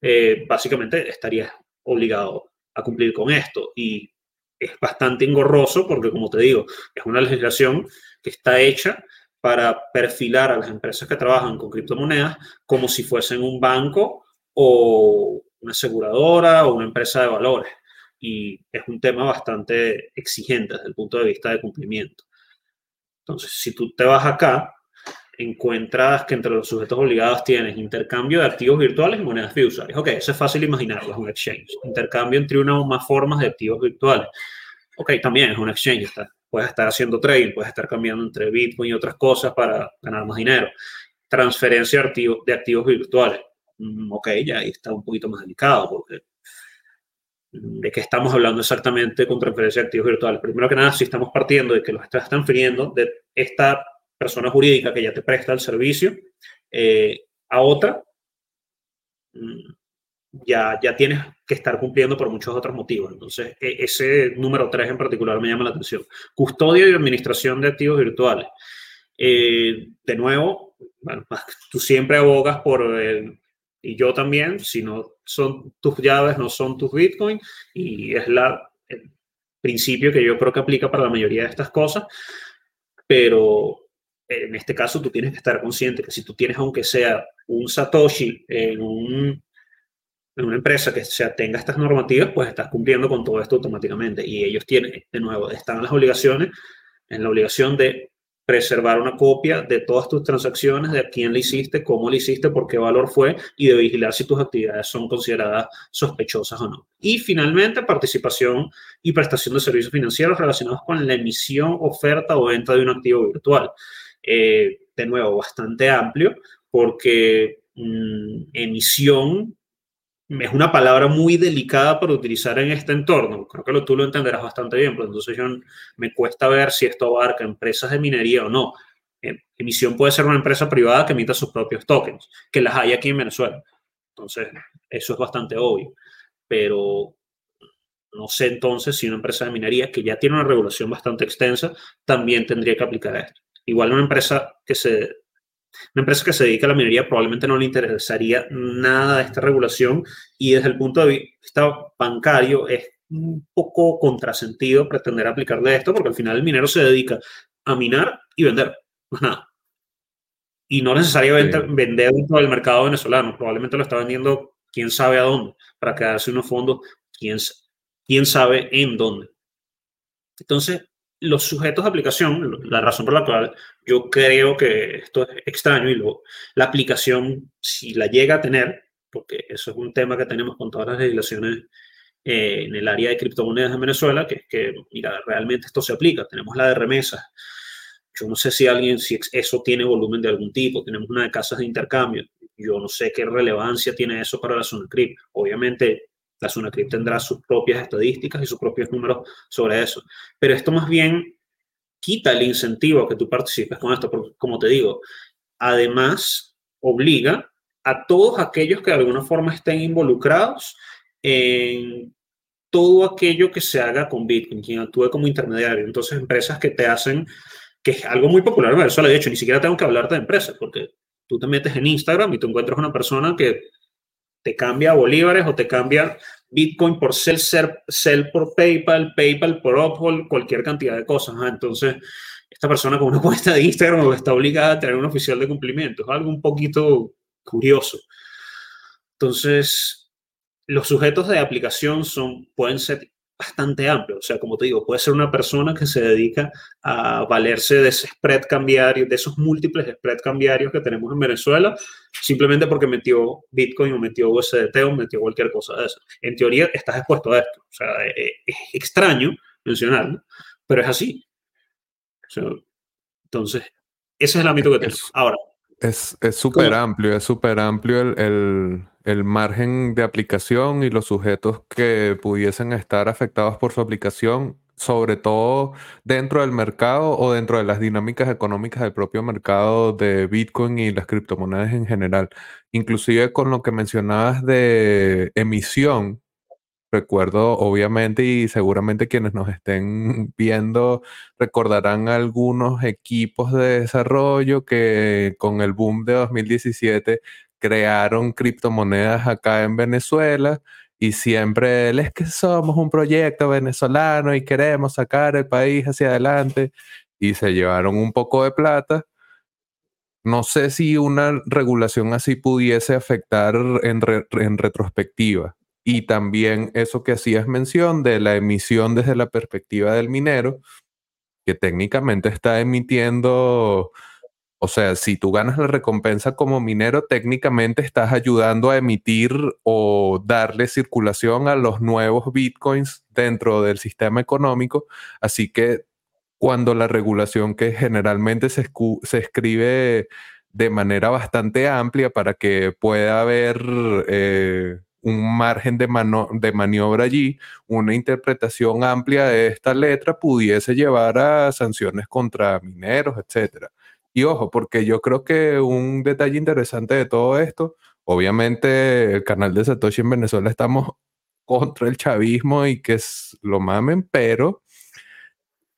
eh, básicamente estarías obligado a cumplir con esto. Y es bastante engorroso porque, como te digo, es una legislación que está hecha para perfilar a las empresas que trabajan con criptomonedas como si fuesen un banco o una aseguradora o una empresa de valores. Y es un tema bastante exigente desde el punto de vista de cumplimiento. Entonces, si tú te vas acá, encuentras que entre los sujetos obligados tienes intercambio de activos virtuales y monedas fiduciarias. Ok, eso es fácil imaginarlo, es un exchange. Intercambio entre una o más formas de activos virtuales. Ok, también es un exchange, está puedes estar haciendo trading, puedes estar cambiando entre Bitcoin y otras cosas para ganar más dinero. Transferencia de activos, de activos virtuales. Mm, ok, ya ahí está un poquito más delicado porque mm, de qué estamos hablando exactamente con transferencia de activos virtuales. Primero que nada, si estamos partiendo de que los estás transfiriendo de esta persona jurídica que ya te presta el servicio eh, a otra, mm, ya, ya tienes que estar cumpliendo por muchos otros motivos. Entonces, e, ese número 3 en particular me llama la atención. Custodia y administración de activos virtuales. Eh, de nuevo, tú siempre abogas por, el, y yo también, si no son tus llaves, no son tus bitcoins, y es la, el principio que yo creo que aplica para la mayoría de estas cosas, pero en este caso tú tienes que estar consciente que si tú tienes aunque sea un Satoshi en un en una empresa que se tenga estas normativas, pues estás cumpliendo con todo esto automáticamente. Y ellos tienen, de nuevo, están en las obligaciones, en la obligación de preservar una copia de todas tus transacciones, de a quién le hiciste, cómo le hiciste, por qué valor fue y de vigilar si tus actividades son consideradas sospechosas o no. Y finalmente, participación y prestación de servicios financieros relacionados con la emisión, oferta o venta de un activo virtual. Eh, de nuevo, bastante amplio porque mm, emisión es una palabra muy delicada para utilizar en este entorno. Creo que lo, tú lo entenderás bastante bien, pero entonces yo, me cuesta ver si esto abarca empresas de minería o no. Em, emisión puede ser una empresa privada que emita sus propios tokens, que las hay aquí en Venezuela. Entonces, eso es bastante obvio. Pero no sé entonces si una empresa de minería que ya tiene una regulación bastante extensa también tendría que aplicar esto. Igual una empresa que se una empresa que se dedica a la minería probablemente no le interesaría nada de esta regulación y desde el punto de vista bancario es un poco contrasentido pretender aplicarle esto porque al final el minero se dedica a minar y vender, nada. Y no necesariamente vender dentro del mercado venezolano, probablemente lo está vendiendo quién sabe a dónde, para quedarse unos fondos, quién, quién sabe en dónde. Entonces, los sujetos de aplicación, la razón por la cual yo creo que esto es extraño y luego la aplicación, si la llega a tener, porque eso es un tema que tenemos con todas las legislaciones eh, en el área de criptomonedas en Venezuela, que es que, mira, realmente esto se aplica. Tenemos la de remesas. Yo no sé si alguien, si eso tiene volumen de algún tipo. Tenemos una de casas de intercambio. Yo no sé qué relevancia tiene eso para la zona cripto. Obviamente, la SUNACRIP tendrá sus propias estadísticas y sus propios números sobre eso. Pero esto más bien quita el incentivo a que tú participes con esto, porque como te digo, además obliga a todos aquellos que de alguna forma estén involucrados en todo aquello que se haga con Bitcoin, quien actúe como intermediario. Entonces, empresas que te hacen, que es algo muy popular en Venezuela, de hecho, ni siquiera tengo que hablarte de empresas, porque tú te metes en Instagram y tú encuentras una persona que te cambia bolívares o te cambia Bitcoin por Cell, Cell por PayPal, PayPal por Uphold, cualquier cantidad de cosas. Entonces, esta persona con una cuenta de Instagram está obligada a tener un oficial de cumplimiento. Es algo un poquito curioso. Entonces, los sujetos de aplicación son, pueden ser bastante amplio. O sea, como te digo, puede ser una persona que se dedica a valerse de ese spread cambiario, de esos múltiples spread cambiarios que tenemos en Venezuela, simplemente porque metió Bitcoin o metió USDT o metió cualquier cosa de eso. En teoría, estás expuesto a esto. O sea, eh, es extraño mencionarlo, pero es así. entonces, ese es el ámbito que tenemos. Ahora, Es súper amplio, es súper amplio el, el, margen de aplicación y los sujetos que pudiesen estar afectados por su aplicación, sobre todo dentro del mercado o dentro de las dinámicas económicas del propio mercado de Bitcoin y las criptomonedas en general. Inclusive con lo que mencionabas de emisión, Recuerdo, obviamente, y seguramente quienes nos estén viendo recordarán algunos equipos de desarrollo que con el boom de 2017 crearon criptomonedas acá en Venezuela y siempre es que somos un proyecto venezolano y queremos sacar el país hacia adelante y se llevaron un poco de plata. No sé si una regulación así pudiese afectar en, en retrospectiva y también eso que hacías mención de la emisión desde la perspectiva del minero, que técnicamente está emitiendo, o sea, si tú ganas la recompensa como minero, técnicamente estás ayudando a emitir o darle circulación a los nuevos bitcoins dentro del sistema económico, así que cuando la regulación que generalmente se, se escribe de manera bastante amplia para que pueda haber... Eh, un margen de, de maniobra allí, una interpretación amplia de esta letra pudiese llevar a sanciones contra mineros, etc. Y ojo, porque yo creo que un detalle interesante de todo esto, obviamente el canal de Satoshi en Venezuela estamos contra el chavismo y que lo mamen, pero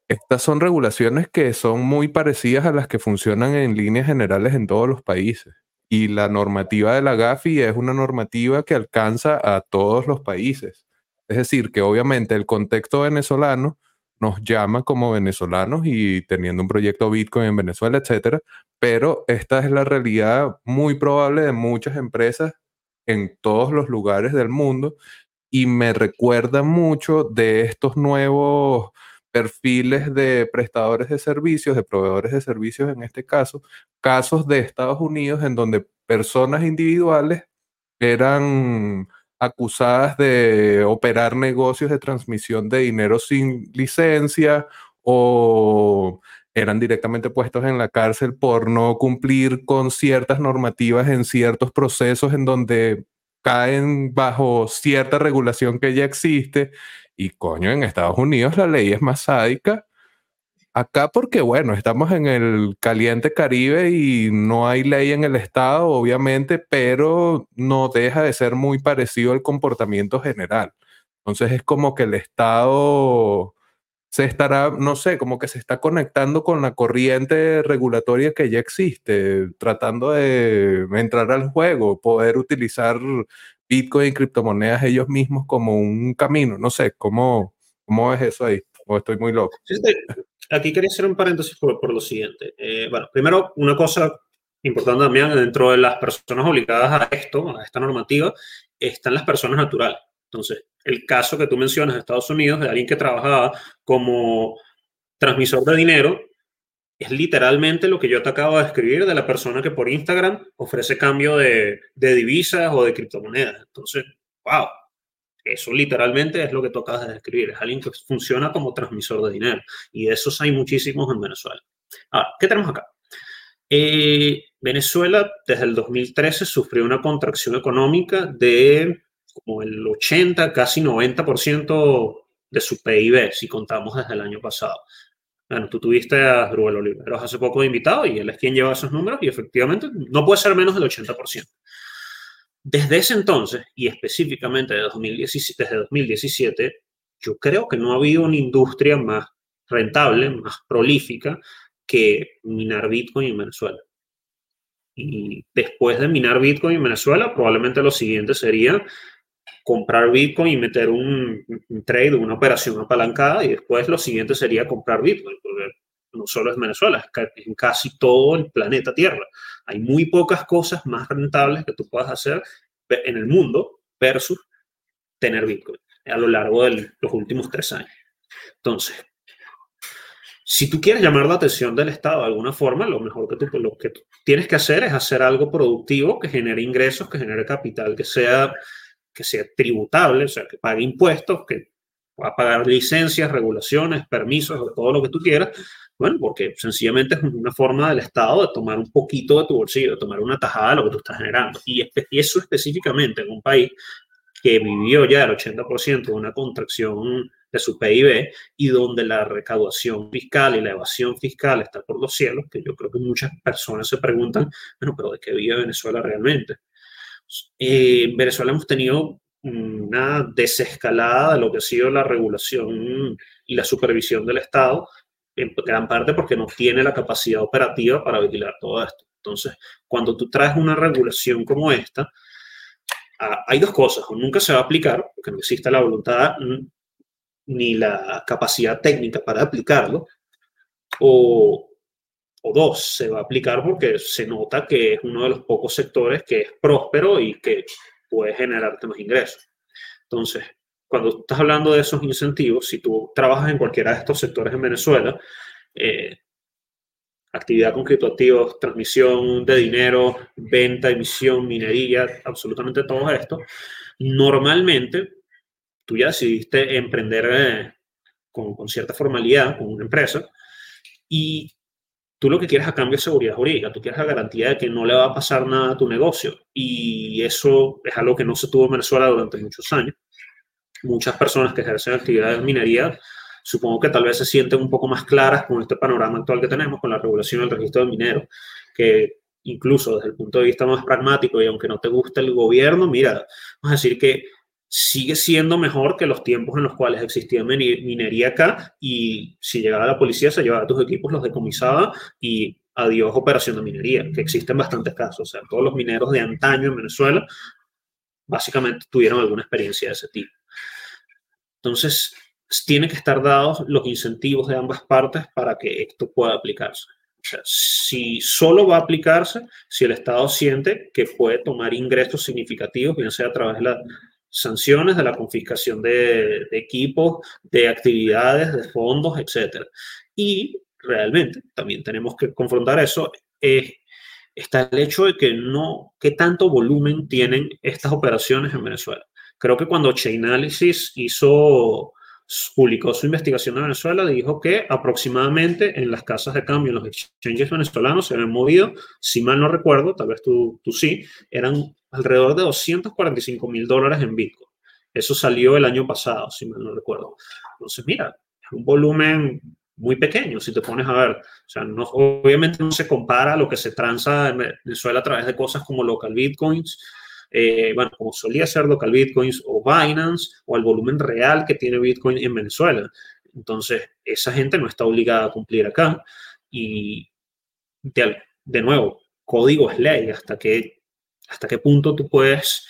estas son regulaciones que son muy parecidas a las que funcionan en líneas generales en todos los países. Y la normativa de la GAFI es una normativa que alcanza a todos los países. Es decir, que obviamente el contexto venezolano nos llama como venezolanos y teniendo un proyecto Bitcoin en Venezuela, etcétera, pero esta es la realidad muy probable de muchas empresas en todos los lugares del mundo y me recuerda mucho de estos nuevos perfiles de prestadores de servicios, de proveedores de servicios en este caso, casos de Estados Unidos en donde personas individuales eran acusadas de operar negocios de transmisión de dinero sin licencia o eran directamente puestos en la cárcel por no cumplir con ciertas normativas en ciertos procesos en donde caen bajo cierta regulación que ya existe y coño, en Estados Unidos la ley es más sádica. Acá porque, bueno, estamos en el caliente Caribe y no hay ley en el Estado, obviamente, pero no deja de ser muy parecido al comportamiento general. Entonces es como que el Estado se estará, no sé, como que se está conectando con la corriente regulatoria que ya existe, tratando de entrar al juego, poder utilizar Bitcoin y criptomonedas ellos mismos como un camino. No sé, ¿cómo, cómo es eso ahí? ¿O estoy muy loco? aquí quería hacer un paréntesis por, lo siguiente. Eh, bueno, primero, una cosa importante también dentro de las personas obligadas a esto, a esta normativa, están las personas naturales. Entonces, el caso que tú mencionas de Estados Unidos, de alguien que trabajaba como transmisor de dinero, es literalmente lo que yo te acabo de escribir de la persona que por Instagram ofrece cambio de, divisas o de criptomonedas. Entonces, wow, eso literalmente es lo que tú acabas de describir. Es alguien que funciona como transmisor de dinero. Y de esos hay muchísimos en Venezuela. Ahora, ¿qué tenemos acá? Eh, Venezuela desde el 2013 sufrió una contracción económica de como el 80, casi 90% de su PIB, si contamos desde el año pasado. Bueno, tú tuviste a Rubén Oliveros hace poco invitado y él es quien lleva esos números y efectivamente no puede ser menos del 80%. Desde ese entonces, y específicamente desde 2017, desde 2017, yo creo que no ha habido una industria más rentable, más prolífica que minar Bitcoin en Venezuela. Y después de minar Bitcoin en Venezuela, probablemente lo siguiente sería comprar Bitcoin y meter un, trade, una operación apalancada y después lo siguiente sería comprar Bitcoin, porque no solo es Venezuela, es en casi todo el planeta Tierra. Hay muy pocas cosas más rentables que tú puedas hacer en el mundo versus tener Bitcoin a lo largo de los últimos tres años. Entonces, si tú quieres llamar la atención del Estado de alguna forma, lo mejor que tú, lo que tienes que hacer es hacer algo productivo que genere ingresos, que genere capital, que sea que sea tributable, o sea, que pague impuestos, que a pagar licencias, regulaciones, permisos, todo lo que tú quieras. Bueno, porque sencillamente es una forma del Estado de tomar un poquito de tu bolsillo, de tomar una tajada de lo que tú estás generando. Y eso específicamente en un país que vivió ya el 80% de una contracción de su PIB y donde la recaudación fiscal y la evasión fiscal está por los cielos, que yo creo que muchas personas se preguntan, bueno, pero ¿de qué vive Venezuela realmente? Eh, en Venezuela hemos tenido una desescalada de lo que ha sido la regulación y la supervisión del Estado, en gran parte porque no tiene la capacidad operativa para vigilar todo esto. Entonces, cuando tú traes una regulación como esta, ah, hay dos cosas, o nunca se va a aplicar, porque no existe la voluntad ni la capacidad técnica para aplicarlo, o, o dos, se va a aplicar porque se nota que es uno de los pocos sectores que es próspero y que puede generarte más ingresos. Entonces, cuando estás hablando de esos incentivos, si tú trabajas en cualquiera de estos sectores en Venezuela, eh, actividad con criptoactivos, transmisión de dinero, venta, emisión, minería, absolutamente todo esto, normalmente tú ya decidiste emprender eh, con, con, cierta formalidad con una empresa y tú lo que quieres a cambio es seguridad jurídica, tú quieres la garantía de que no le va a pasar nada a tu negocio y eso es algo que no se tuvo en Venezuela durante muchos años. Muchas personas que ejercen actividades de minería supongo que tal vez se sienten un poco más claras con este panorama actual que tenemos, con la regulación del registro de mineros, que incluso desde el punto de vista más pragmático y aunque no te guste el gobierno, mira, vamos a decir que sigue siendo mejor que los tiempos en los cuales existía minería acá y si llegaba la policía se llevaba tus equipos, los decomisaba y adiós operación de minería, que existen bastantes casos. O sea, todos los mineros de antaño en Venezuela básicamente tuvieron alguna experiencia de ese tipo. Entonces, tiene que estar dados los incentivos de ambas partes para que esto pueda aplicarse. O sea, si solo va a aplicarse si el Estado siente que puede tomar ingresos significativos, bien sea a través de la sanciones, de la confiscación de, equipos, de actividades, de fondos, etc. Y realmente también tenemos que confrontar eso. está el hecho de que no, qué tanto volumen tienen estas operaciones en Venezuela. Creo que cuando Chainalysis hizo publicó su investigación en Venezuela, dijo que aproximadamente en las casas de cambio, en los exchanges venezolanos, se habían movido, si mal no recuerdo, tal vez tú, tú sí, eran alrededor de 245 mil dólares en Bitcoin. Eso salió el año pasado, si mal no recuerdo. Entonces, mira, es un volumen muy pequeño, si te pones a ver. No, obviamente no se compara lo que se transa en Venezuela a través de cosas como local bitcoins, eh, bueno, como solía ser local bitcoins o Binance, o el volumen real que tiene Bitcoin en Venezuela. Entonces, esa gente no está obligada a cumplir acá. Y de, nuevo, código es ley. Hasta qué, hasta qué punto tú puedes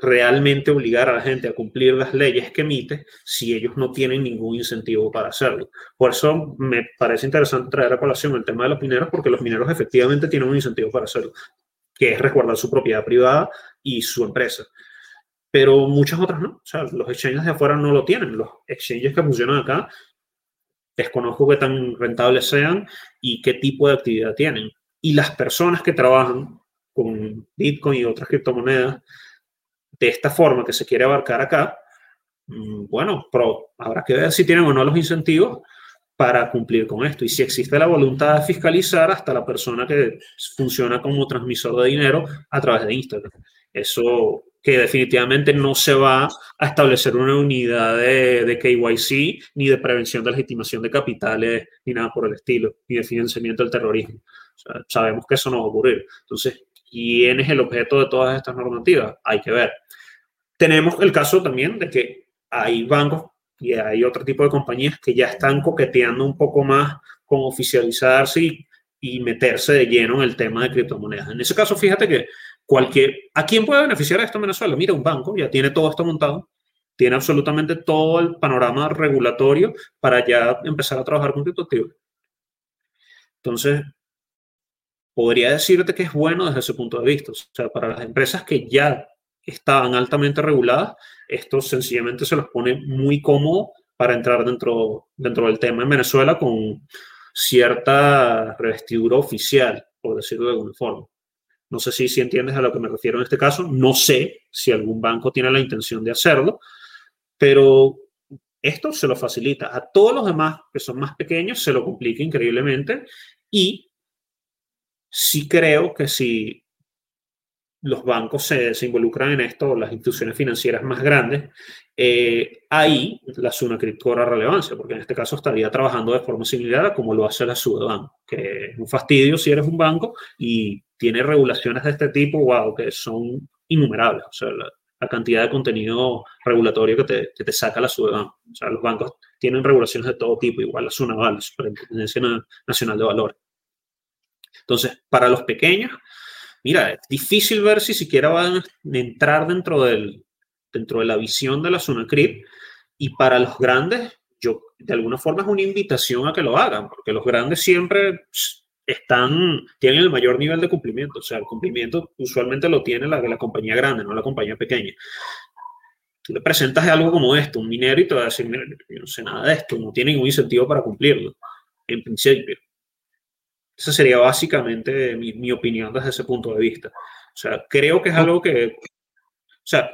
realmente obligar a la gente a cumplir las leyes que emite si ellos no tienen ningún incentivo para hacerlo. Por eso me parece interesante traer a colación el tema de los mineros, porque los mineros efectivamente tienen un incentivo para hacerlo, que es resguardar su propiedad privada y su empresa. Pero muchas otras no. O sea, los exchanges de afuera no lo tienen. Los exchanges que funcionan acá, desconozco qué tan rentables sean y qué tipo de actividad tienen. Y las personas que trabajan con Bitcoin y otras criptomonedas de esta forma que se quiere abarcar acá, mm, bueno, pero habrá que ver si tienen o no los incentivos para cumplir con esto. Y si existe la voluntad de fiscalizar hasta la persona que funciona como transmisor de dinero a través de Instagram. Eso que definitivamente no se va a establecer una unidad de, de, KYC ni de prevención de legitimación de capitales ni nada por el estilo, ni de financiamiento del terrorismo. sabemos que eso no va a ocurrir. Entonces, ¿quién es el objeto de todas estas normativas? Hay que ver. Tenemos el caso también de que hay bancos y hay otro tipo de compañías que ya están coqueteando un poco más con oficializarse y, y meterse de lleno en el tema de criptomonedas. En ese caso, fíjate que cualquier... ¿A quién puede beneficiar esto en Venezuela? Mira, un banco ya tiene todo esto montado, tiene absolutamente todo el panorama regulatorio para ya empezar a trabajar con criptoactivos. Entonces, podría decirte que es bueno desde ese punto de vista. O sea, para las empresas que ya estaban altamente reguladas, esto sencillamente se los pone muy cómodo para entrar dentro, dentro del tema en Venezuela con cierta revestidura oficial, por decirlo de alguna forma. No sé si, si entiendes a lo que me refiero en este caso. No sé si algún banco tiene la intención de hacerlo, pero esto se lo facilita. A todos los demás que son más pequeños se lo complica increíblemente y sí creo que si los bancos se, involucran en esto, las instituciones financieras más grandes, eh, ahí la SUNACRIP cobra relevancia, porque en este caso estaría trabajando de forma similar a como lo hace la SUDEBAN, que es un fastidio si eres un banco y tiene regulaciones de este tipo, wow, que son innumerables. O sea, la, cantidad de contenido regulatorio que te, que te saca la SUDEBAN. O sea, los bancos tienen regulaciones de todo tipo, igual la SUNAVAL, la Superintendencia Nacional de Valores. Entonces, para los pequeños, mira, es difícil ver si siquiera van a entrar dentro, del, dentro de la visión de la SUNACRIP. Y para los grandes, yo, de alguna forma es una invitación a que lo hagan, porque los grandes siempre están, tienen el mayor nivel de cumplimiento. O sea, el cumplimiento usualmente lo tiene la, la compañía grande, no la compañía pequeña. Tú le presentas algo como esto, un minero, y te va a decir, mira, yo no sé nada de esto, no tiene ningún incentivo para cumplirlo, en principio. Esa sería básicamente mi, mi, opinión desde ese punto de vista. O sea, creo que es algo que, o sea,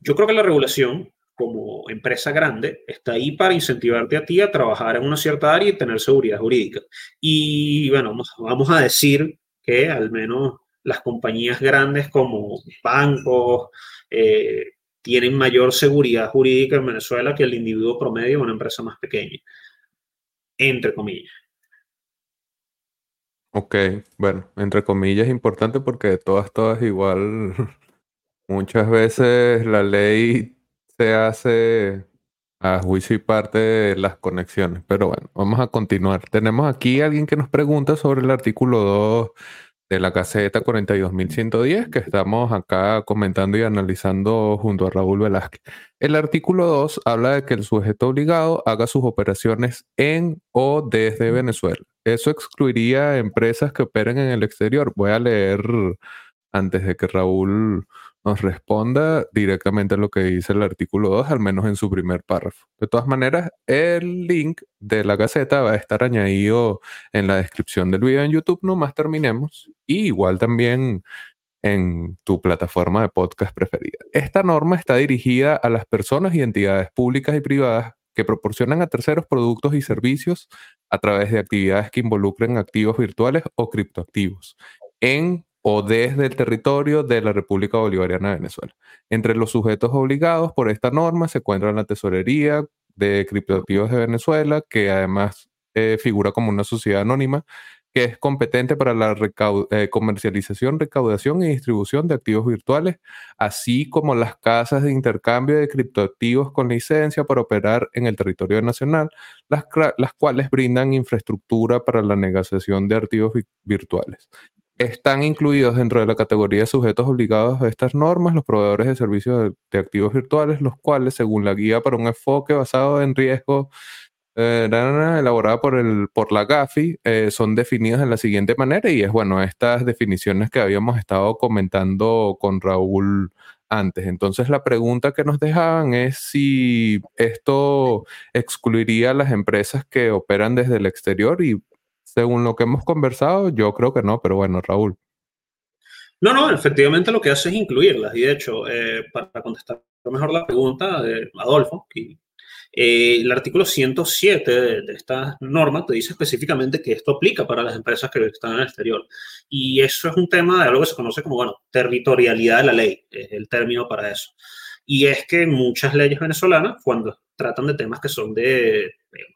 yo creo que la regulación como empresa grande está ahí para incentivarte a ti a trabajar en una cierta área y tener seguridad jurídica. Y bueno, vamos a decir que al menos las compañías grandes como bancos eh, tienen mayor seguridad jurídica en Venezuela que el individuo promedio en una empresa más pequeña, entre comillas. Ok, bueno, entre comillas importante porque de todas, todas igual, muchas veces la ley se hace a juicio y parte de las conexiones. Pero bueno, vamos a continuar. Tenemos aquí alguien que nos pregunta sobre el artículo 2 de la caseta 42110 que estamos acá comentando y analizando junto a Raúl Velázquez. El artículo 2 habla de que el sujeto obligado haga sus operaciones en o desde Venezuela. Eso excluiría empresas que operen en el exterior. Voy a leer antes de que Raúl nos responda directamente a lo que dice el artículo 2, al menos en su primer párrafo. De todas maneras, el link de la Gaceta va a estar añadido en la descripción del video en YouTube, nomás terminemos, y igual también en tu plataforma de podcast preferida. Esta norma está dirigida a las personas y entidades públicas y privadas que proporcionan a terceros productos y servicios a través de actividades que involucren activos virtuales o criptoactivos en o desde el territorio de la República Bolivariana de Venezuela. Entre los sujetos obligados por esta norma se encuentran la Tesorería de Criptoactivos de Venezuela, que además eh, figura como una sociedad anónima que es competente para la eh, comercialización, recaudación y distribución de activos virtuales, así como las casas de intercambio de criptoactivos con licencia para operar en el territorio nacional, las, las cuales brindan infraestructura para la negociación de activos virtuales. Están incluidos dentro de la categoría de sujetos obligados a estas normas los proveedores de servicios de, activos virtuales, los cuales, según la guía para un enfoque basado en riesgo eh, elaborada por, el, por la GAFI, eh, son definidos de la siguiente manera y es, bueno, estas definiciones que habíamos estado comentando con Raúl antes. Entonces la pregunta que nos dejaban es si esto excluiría a las empresas que operan desde el exterior y según lo que hemos conversado, yo creo que no, pero bueno, Raúl. No, no, efectivamente lo que hace es incluirlas. Y de hecho, eh, para contestar mejor la pregunta de Adolfo, eh, el artículo 107 de, de, esta norma te dice específicamente que esto aplica para las empresas que están en el exterior. Y eso es un tema de algo que se conoce como, bueno, territorialidad de la ley, es el término para eso. Y es que muchas leyes venezolanas, cuando tratan de temas que son de, de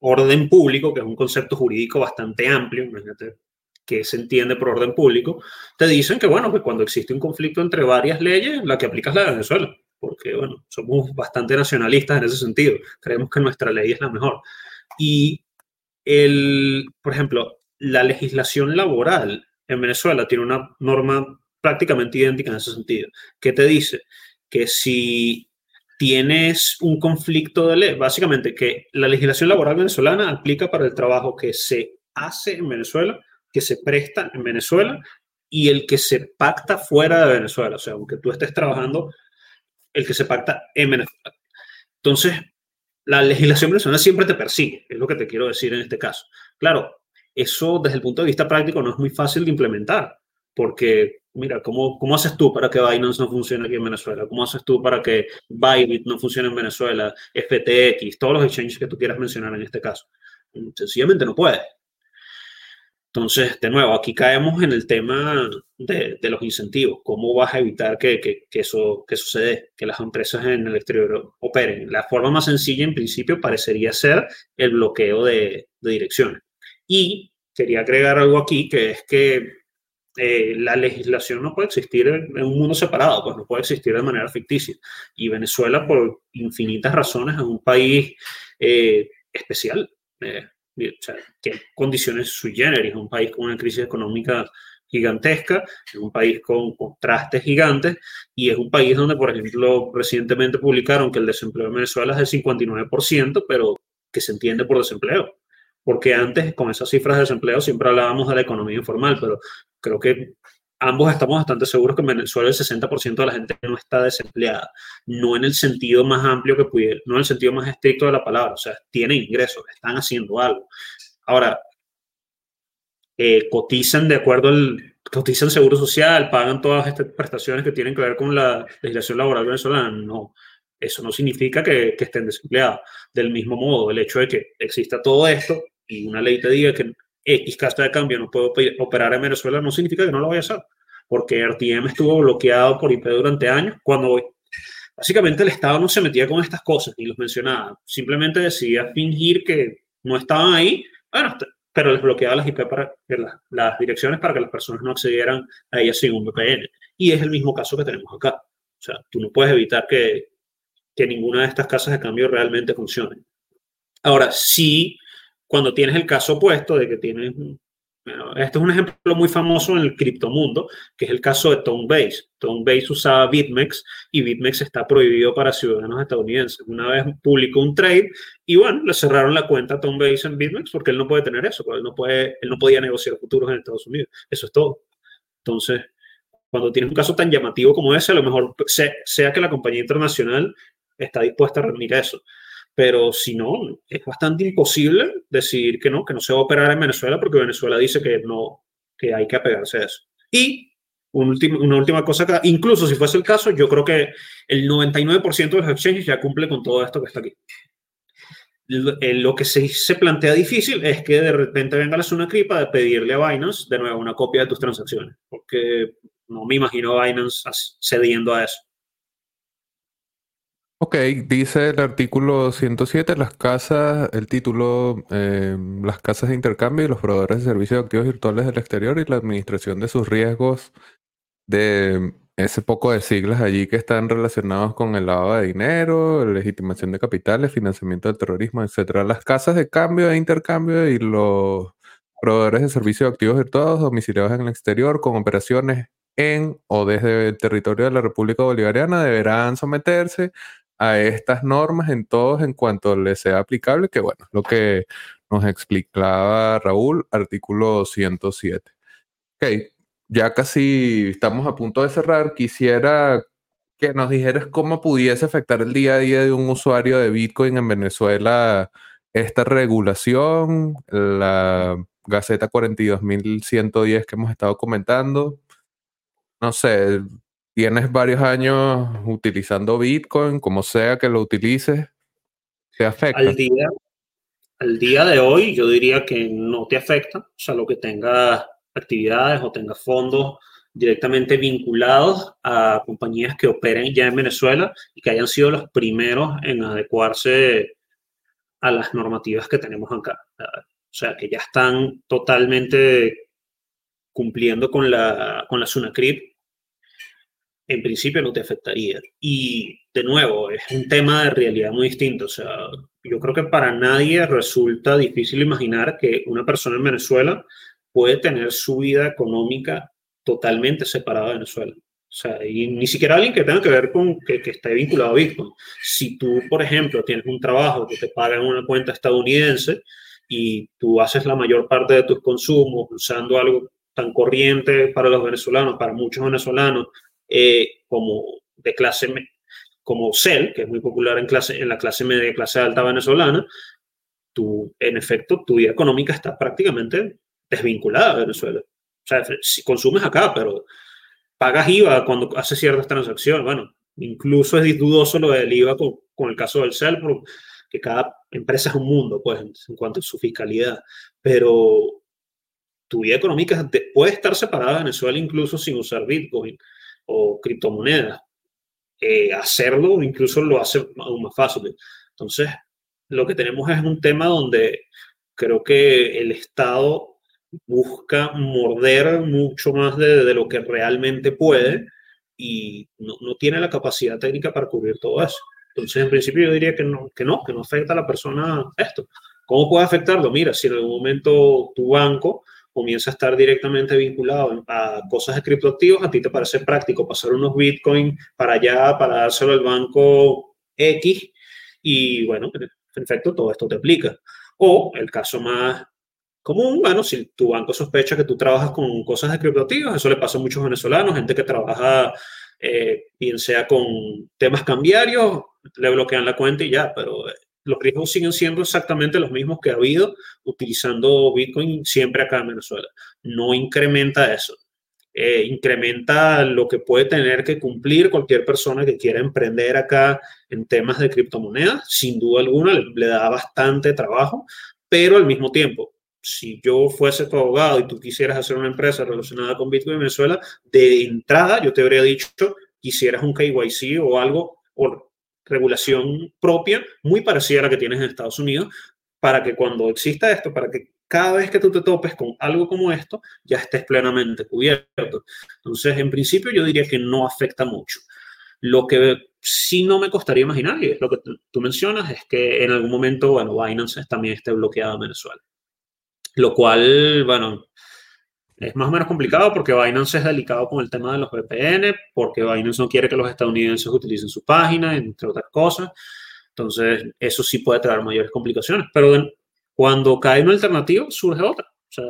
orden público, que es un concepto jurídico bastante amplio, imagínate que se entiende por orden público, te dicen que, bueno, que cuando existe un conflicto entre varias leyes, la que aplica es la de Venezuela, porque, bueno, somos bastante nacionalistas en ese sentido, creemos que nuestra ley es la mejor. Y, el, por ejemplo, la legislación laboral en Venezuela tiene una norma prácticamente idéntica en ese sentido, que te dice que si tienes un conflicto de ley, básicamente que la legislación laboral venezolana aplica para el trabajo que se hace en Venezuela, que se presta en Venezuela y el que se pacta fuera de Venezuela, o sea, aunque tú estés trabajando, el que se pacta en Venezuela. Entonces, la legislación venezolana siempre te persigue, es lo que te quiero decir en este caso. Claro, eso desde el punto de vista práctico no es muy fácil de implementar, porque mira, ¿cómo, ¿cómo haces tú para que Binance no funcione aquí en Venezuela? ¿Cómo haces tú para que Bybit no funcione en Venezuela? FTX, todos los exchanges que tú quieras mencionar en este caso. Sencillamente no puedes. Entonces, de nuevo, aquí caemos en el tema de, de los incentivos. ¿Cómo vas a evitar que, que, que, eso, que sucede, que las empresas en el exterior operen? La forma más sencilla, en principio, parecería ser el bloqueo de, de direcciones. Y quería agregar algo aquí, que es que eh, la legislación no puede existir en, un mundo separado, pues no puede existir de manera ficticia. Y Venezuela, por infinitas razones, es un país eh, especial, eh, condiciones sui un país con una crisis económica gigantesca, es un país con contrastes gigantes y es un país donde, por ejemplo, recientemente publicaron que el desempleo en Venezuela es del 59%, pero que se entiende por desempleo porque antes con esas cifras de desempleo siempre hablábamos de la economía informal, pero creo que ambos estamos bastante seguros que en Venezuela el 60% de la gente no está desempleada, no en el sentido más amplio que pudiera, no en el sentido más estricto de la palabra, o sea, tienen ingresos, están haciendo algo. Ahora, eh, cotizan de acuerdo al, cotizan seguro social, pagan todas estas prestaciones que tienen que ver con la legislación laboral venezolana, no. Eso no significa que, que estén desempleados. Del mismo modo, el hecho de que exista todo esto y una ley te diga que X casa de cambio no puede operar en Venezuela, no significa que no lo vaya a hacer, porque RTM estuvo bloqueado por IP durante años, cuando básicamente el Estado no se metía con estas cosas ni los mencionaba, simplemente decidía fingir que no estaban ahí, bueno, pero les bloqueaba las IP para las, las direcciones para que las personas no accedieran a ellas sin un VPN. Y es el mismo caso que tenemos acá. O sea, tú no puedes evitar que, que ninguna de estas casas de cambio realmente funcione. Ahora, sí cuando tienes el caso opuesto de que tienes, bueno, este es un ejemplo muy famoso en el criptomundo, que es el caso de Tonebase. Tonebase usaba BitMEX y BitMEX está prohibido para ciudadanos estadounidenses. Una vez publicó un trade y bueno, le cerraron la cuenta a Tonebase en BitMEX porque él no puede tener eso, porque él no, puede, él no podía negociar futuros en Estados Unidos. Eso es todo. Entonces, cuando tienes un caso tan llamativo como ese, a lo mejor sea que la compañía internacional está dispuesta a reunir eso pero si no, es bastante imposible decir que no, que no se va a operar en Venezuela porque Venezuela dice que no, que hay que apegarse a eso. Y un una última cosa acá, incluso si fuese el caso, yo creo que el 99% de los exchanges ya cumple con todo esto que está aquí. Lo que se, se plantea difícil es que de repente venga la zona cripa de pedirle a Binance de nuevo una copia de tus transacciones, porque no me imagino a Binance cediendo a eso. Ok, dice el artículo 107, las casas, el título, eh, las casas de intercambio y los proveedores de servicios de activos virtuales del exterior y la administración de sus riesgos de ese poco de siglas allí que están relacionados con el lavado de dinero, legitimación de capitales, financiamiento del terrorismo, etcétera. Las casas de cambio e intercambio y los proveedores de servicios de activos virtuales domiciliados en el exterior con operaciones en o desde el territorio de la República Bolivariana deberán someterse estas normas en todos en cuanto les sea aplicable, que bueno, lo que nos explicaba Raúl, artículo 107. Ok, ya casi estamos a punto de cerrar. Quisiera que nos dijeras cómo pudiese afectar el día a día de un usuario de Bitcoin en Venezuela esta regulación, la Gaceta 42110 que hemos estado comentando. No sé, tienes varios años utilizando Bitcoin, como sea que lo utilices, ¿te afecta? Al día, al día de hoy yo diría que no te afecta, o sea, lo que tengas actividades o tengas fondos directamente vinculados a compañías que operen ya en Venezuela y que hayan sido los primeros en adecuarse a las normativas que tenemos acá. O sea, que ya están totalmente cumpliendo con la, con la SUNACRIP en principio no te afectaría. Y de nuevo, es un tema de realidad muy distinto. O sea, yo creo que para nadie resulta difícil imaginar que una persona en Venezuela puede tener su vida económica totalmente separada de Venezuela. O sea, y ni siquiera alguien que tenga que ver con que, que esté vinculado a Bitcoin. Si tú, por ejemplo, tienes un trabajo que te paga en una cuenta estadounidense y tú haces la mayor parte de tus consumos usando algo tan corriente para los venezolanos, para muchos venezolanos, eh, como de clase como CEL, que es muy popular en, clase, en la clase media clase alta venezolana, tú, en efecto, tu vida económica está prácticamente desvinculada de Venezuela. O sea, si consumes acá, pero pagas IVA cuando haces ciertas transacciones. Bueno, incluso es dudoso lo del IVA con, con el caso del CEL, porque cada empresa es un mundo, pues, en cuanto a su fiscalidad. Pero tu vida económica puede estar separada de Venezuela incluso sin usar Bitcoin o criptomonedas. Eh, hacerlo incluso lo hace aún más fácil. Entonces, lo que tenemos es un tema donde creo que el Estado busca morder mucho más de, de lo que realmente puede y no, no, tiene la capacidad técnica para cubrir todo eso. Entonces, en principio yo diría que no, que no, que no afecta a la persona esto. ¿Cómo puede afectarlo? Mira, si en algún momento tu banco comienza a estar directamente vinculado a cosas de criptoactivos, a ti te parece práctico pasar unos Bitcoin para allá, para dárselo al banco X, y bueno, en efecto, todo esto te aplica. O el caso más común, bueno, si tu banco sospecha que tú trabajas con cosas de criptoactivos, eso le pasa a muchos venezolanos, gente que trabaja, eh, bien sea con temas cambiarios, le bloquean la cuenta y ya, pero eh, los riesgos siguen siendo exactamente los mismos que ha habido utilizando Bitcoin siempre acá en Venezuela. No incrementa eso. Eh, incrementa lo que puede tener que cumplir cualquier persona que quiera emprender acá en temas de criptomonedas. Sin duda alguna, le, le da bastante trabajo, pero al mismo tiempo, si yo fuese tu abogado y tú quisieras hacer una empresa relacionada con Bitcoin en Venezuela, de entrada yo te habría dicho, quisieras un KYC o algo, o regulación propia muy parecida a la que tienes en Estados Unidos, para que cuando exista esto, para que cada vez que tú te topes con algo como esto, ya estés plenamente cubierto. Entonces, en principio yo diría que no afecta mucho. Lo que sí no me costaría imaginar, y es lo que tú mencionas, es que en algún momento, bueno, Binance también esté bloqueado en Venezuela. Lo cual, bueno, es más o menos complicado porque Binance es delicado con el tema de los VPN, porque Binance no quiere que los estadounidenses utilicen su página, entre otras cosas. Entonces, eso sí puede traer mayores complicaciones. Pero cuando cae una alternativa, surge otra. O sea,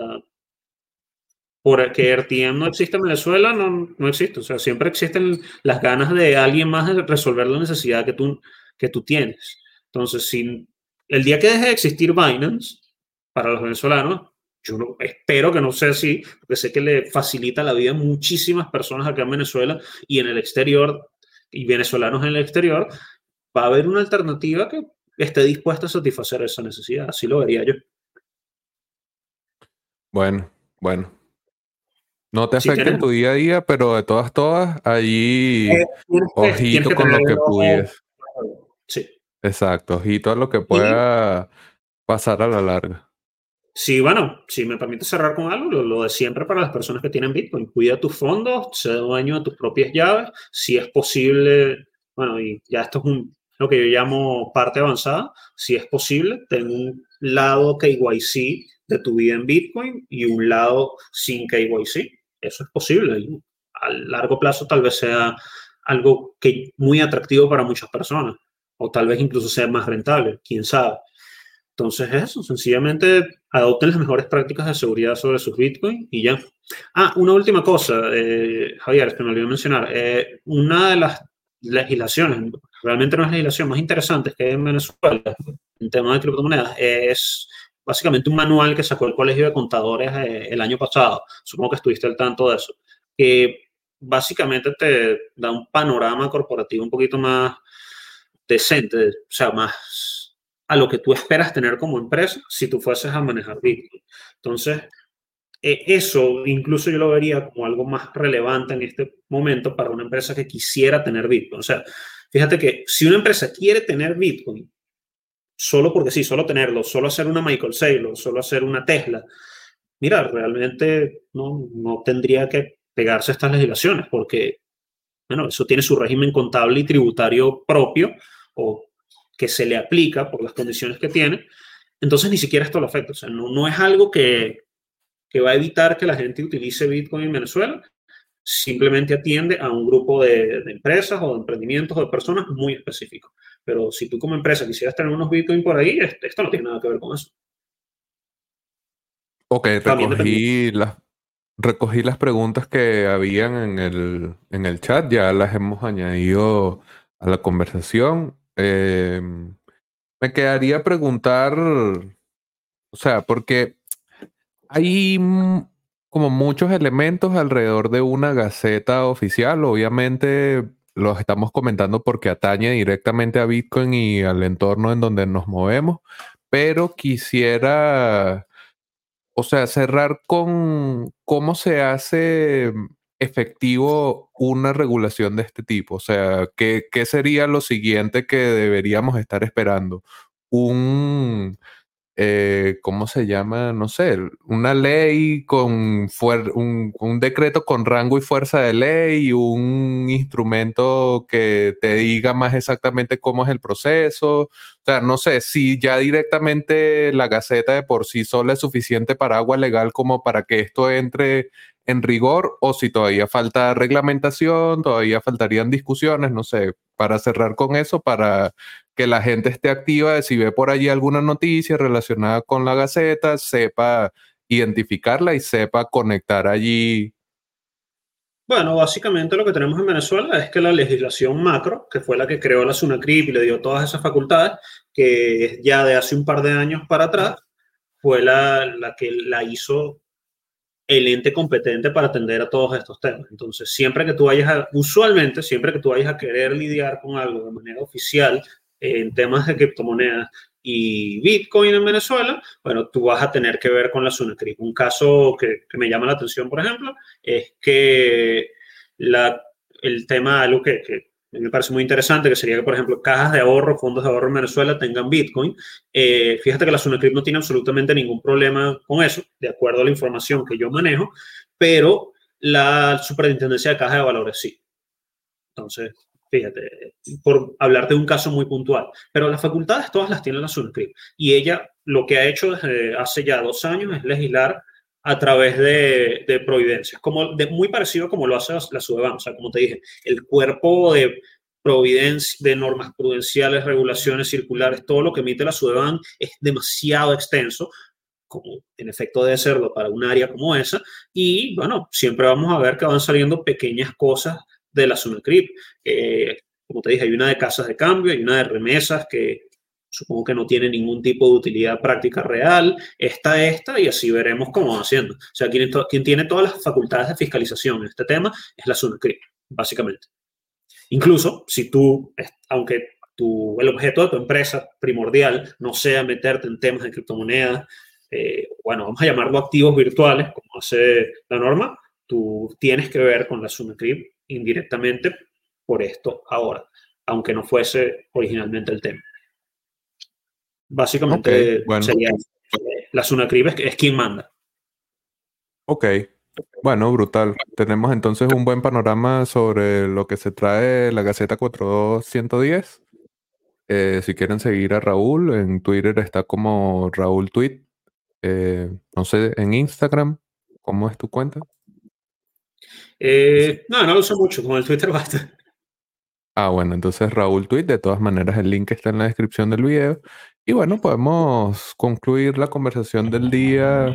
porque RTM no existe en Venezuela, no, no existe. O sea, siempre existen las ganas de alguien más de resolver la necesidad que tú, que tú tienes. Entonces, si el día que deje de existir Binance, para los venezolanos, yo no, espero que no sea así, porque sé que le facilita la vida a muchísimas personas acá en Venezuela y en el exterior, y venezolanos en el exterior, va a haber una alternativa que esté dispuesta a satisfacer esa necesidad. Así lo vería yo. Bueno, bueno. No te afecta en tu día a día, pero de todas, todas, ahí eh, ojito con lo que. Sí. Exacto, ojito a lo que pueda pasar a la larga. Sí, bueno, si me permite cerrar con algo, lo, de siempre para las personas que tienen Bitcoin, cuida tus fondos, sé dueño de tus propias llaves, si es posible, bueno, y ya esto es un, lo que yo llamo parte avanzada, si es posible, ten un lado KYC de tu vida en Bitcoin y un lado sin KYC. Eso es posible. a largo plazo tal vez sea algo que muy atractivo para muchas personas o tal vez incluso sea más rentable, quién sabe. Entonces eso, sencillamente adopten las mejores prácticas de seguridad sobre sus Bitcoin y ya. Ah, una última cosa, eh, Javier, que me olvidé mencionar. Eh, una de las legislaciones, realmente no es legislación más interesante que hay en Venezuela, en tema de criptomonedas, es básicamente un manual que sacó el Colegio de Contadores eh, el año pasado. Supongo que estuviste al tanto de eso. Que básicamente te da un panorama corporativo un poquito más decente, o sea, más a lo que tú esperas tener como empresa si tú fueses a manejar Bitcoin. Entonces, eh, eso incluso yo lo vería como algo más relevante en este momento para una empresa que quisiera tener Bitcoin. O sea, fíjate que si una empresa quiere tener Bitcoin, solo porque sí, solo tenerlo, solo hacer una Michael Saylor, solo hacer una Tesla, mira, realmente no, no tendría que pegarse a estas legislaciones porque, bueno, eso tiene su régimen contable y tributario propio o que se le aplica por las condiciones que tiene, entonces ni siquiera esto lo afecta. O sea, no, no es algo que, que va a evitar que la gente utilice Bitcoin en Venezuela, simplemente atiende a un grupo de, de, empresas o de emprendimientos o de personas muy específicos. Pero si tú como empresa quisieras tener unos Bitcoin por ahí, esto no tiene nada que ver con eso. Ok, recogí las, recogí las preguntas que habían en el, en el chat, ya las hemos añadido a la conversación. Eh, me quedaría preguntar, o sea, porque hay como muchos elementos alrededor de una gaceta oficial. Obviamente los estamos comentando porque atañe directamente a Bitcoin y al entorno en donde nos movemos, pero quisiera, o sea, cerrar con cómo se hace efectivo una regulación de este tipo. O sea, ¿qué, qué sería lo siguiente que deberíamos estar esperando? Un eh, ¿cómo se llama? No sé, una ley con un, un, decreto con rango y fuerza de ley, un instrumento que te diga más exactamente cómo es el proceso. O sea, no sé si ya directamente la Gaceta de por sí sola es suficiente para agua legal como para que esto entre en rigor o si todavía falta reglamentación, todavía faltarían discusiones, no sé, para cerrar con eso, para que la gente esté activa, si ve por allí alguna noticia relacionada con la Gaceta, sepa identificarla y sepa conectar allí. Bueno, básicamente lo que tenemos en Venezuela es que la legislación macro, que fue la que creó la SUNACRIP y le dio todas esas facultades, que ya de hace un par de años para atrás, fue la, la que la hizo el ente competente para atender a todos estos temas. Entonces, siempre que tú vayas a, usualmente, siempre que tú vayas a querer lidiar con algo de manera oficial en temas de criptomonedas y Bitcoin en Venezuela, bueno, tú vas a tener que ver con la SUNACRIP. Un caso que, me llama la atención, por ejemplo, es que la, el tema, algo que, que me parece muy interesante, que sería que, por ejemplo, cajas de ahorro, fondos de ahorro en Venezuela tengan Bitcoin. Eh, fíjate que la SUNACRIP no tiene absolutamente ningún problema con eso, de acuerdo a la información que yo manejo, pero la Superintendencia de Cajas de Valores sí. Entonces, fíjate, por hablarte de un caso muy puntual. Pero las facultades todas las tiene la SUNCRIP. Y ella lo que ha hecho desde hace ya dos años es legislar a través de, de providencias, como de, muy parecido como lo hace la SUDEBAN. O sea, como te dije, el cuerpo de providencia, de normas prudenciales, regulaciones circulares, todo lo que emite la SUDEBAN es demasiado extenso, como en efecto debe serlo para un área como esa. Y bueno, siempre vamos a ver que van saliendo pequeñas cosas de la SUNACRIP. Eh, como te dije, hay una de casas de cambio, hay una de remesas que supongo que no tiene ningún tipo de utilidad práctica real. Esta, esta, y así veremos cómo va haciendo. O sea, quien, tiene todas las facultades de fiscalización en este tema es la SUNACRIP, básicamente. Incluso si tú, aunque tu, el objeto de tu empresa primordial no sea meterte en temas de criptomonedas, eh, bueno, vamos a llamarlo activos virtuales, como hace la norma, tú tienes que ver con la SUNACRIP indirectamente por esto ahora, aunque no fuese originalmente el tema. Básicamente sería la SUNACRIB es, es quien manda. Ok, bueno, brutal. Tenemos entonces un buen panorama sobre lo que se trae la Gaceta 4210. Eh, si quieren seguir a Raúl, en Twitter está como Raúl Tweet. Eh, no sé, en Instagram, ¿cómo es tu cuenta? Eh, no, no lo uso mucho, con el Twitter basta. Ah, bueno, entonces Raúl Tweet, de todas maneras el link está en la descripción del video. Y bueno, podemos concluir la conversación del día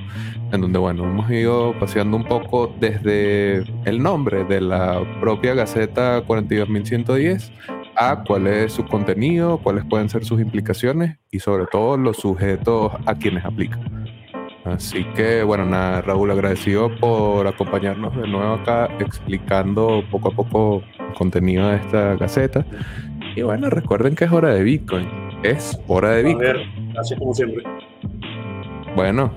en donde, bueno, hemos ido paseando un poco desde el nombre de la propia Gaceta 42110 a cuál es su contenido, cuáles pueden ser sus implicaciones y sobre todo los sujetos a quienes aplican. Así que bueno, nada, Raúl, agradecido por acompañarnos de nuevo acá explicando poco a poco el contenido de esta gaceta. Y bueno, recuerden que es hora de Bitcoin. Es hora de Bitcoin. A ver, gracias como siempre. Bueno,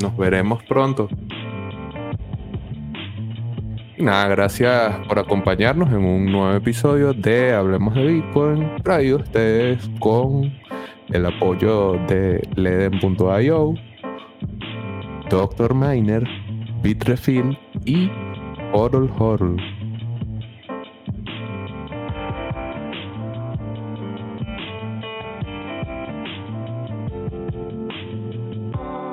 nos veremos pronto. Y nada, gracias por acompañarnos en un nuevo episodio de Hablemos de Bitcoin, traído ustedes con el apoyo de leden.io Dr. Miner, Bitrefill y Oral Horror.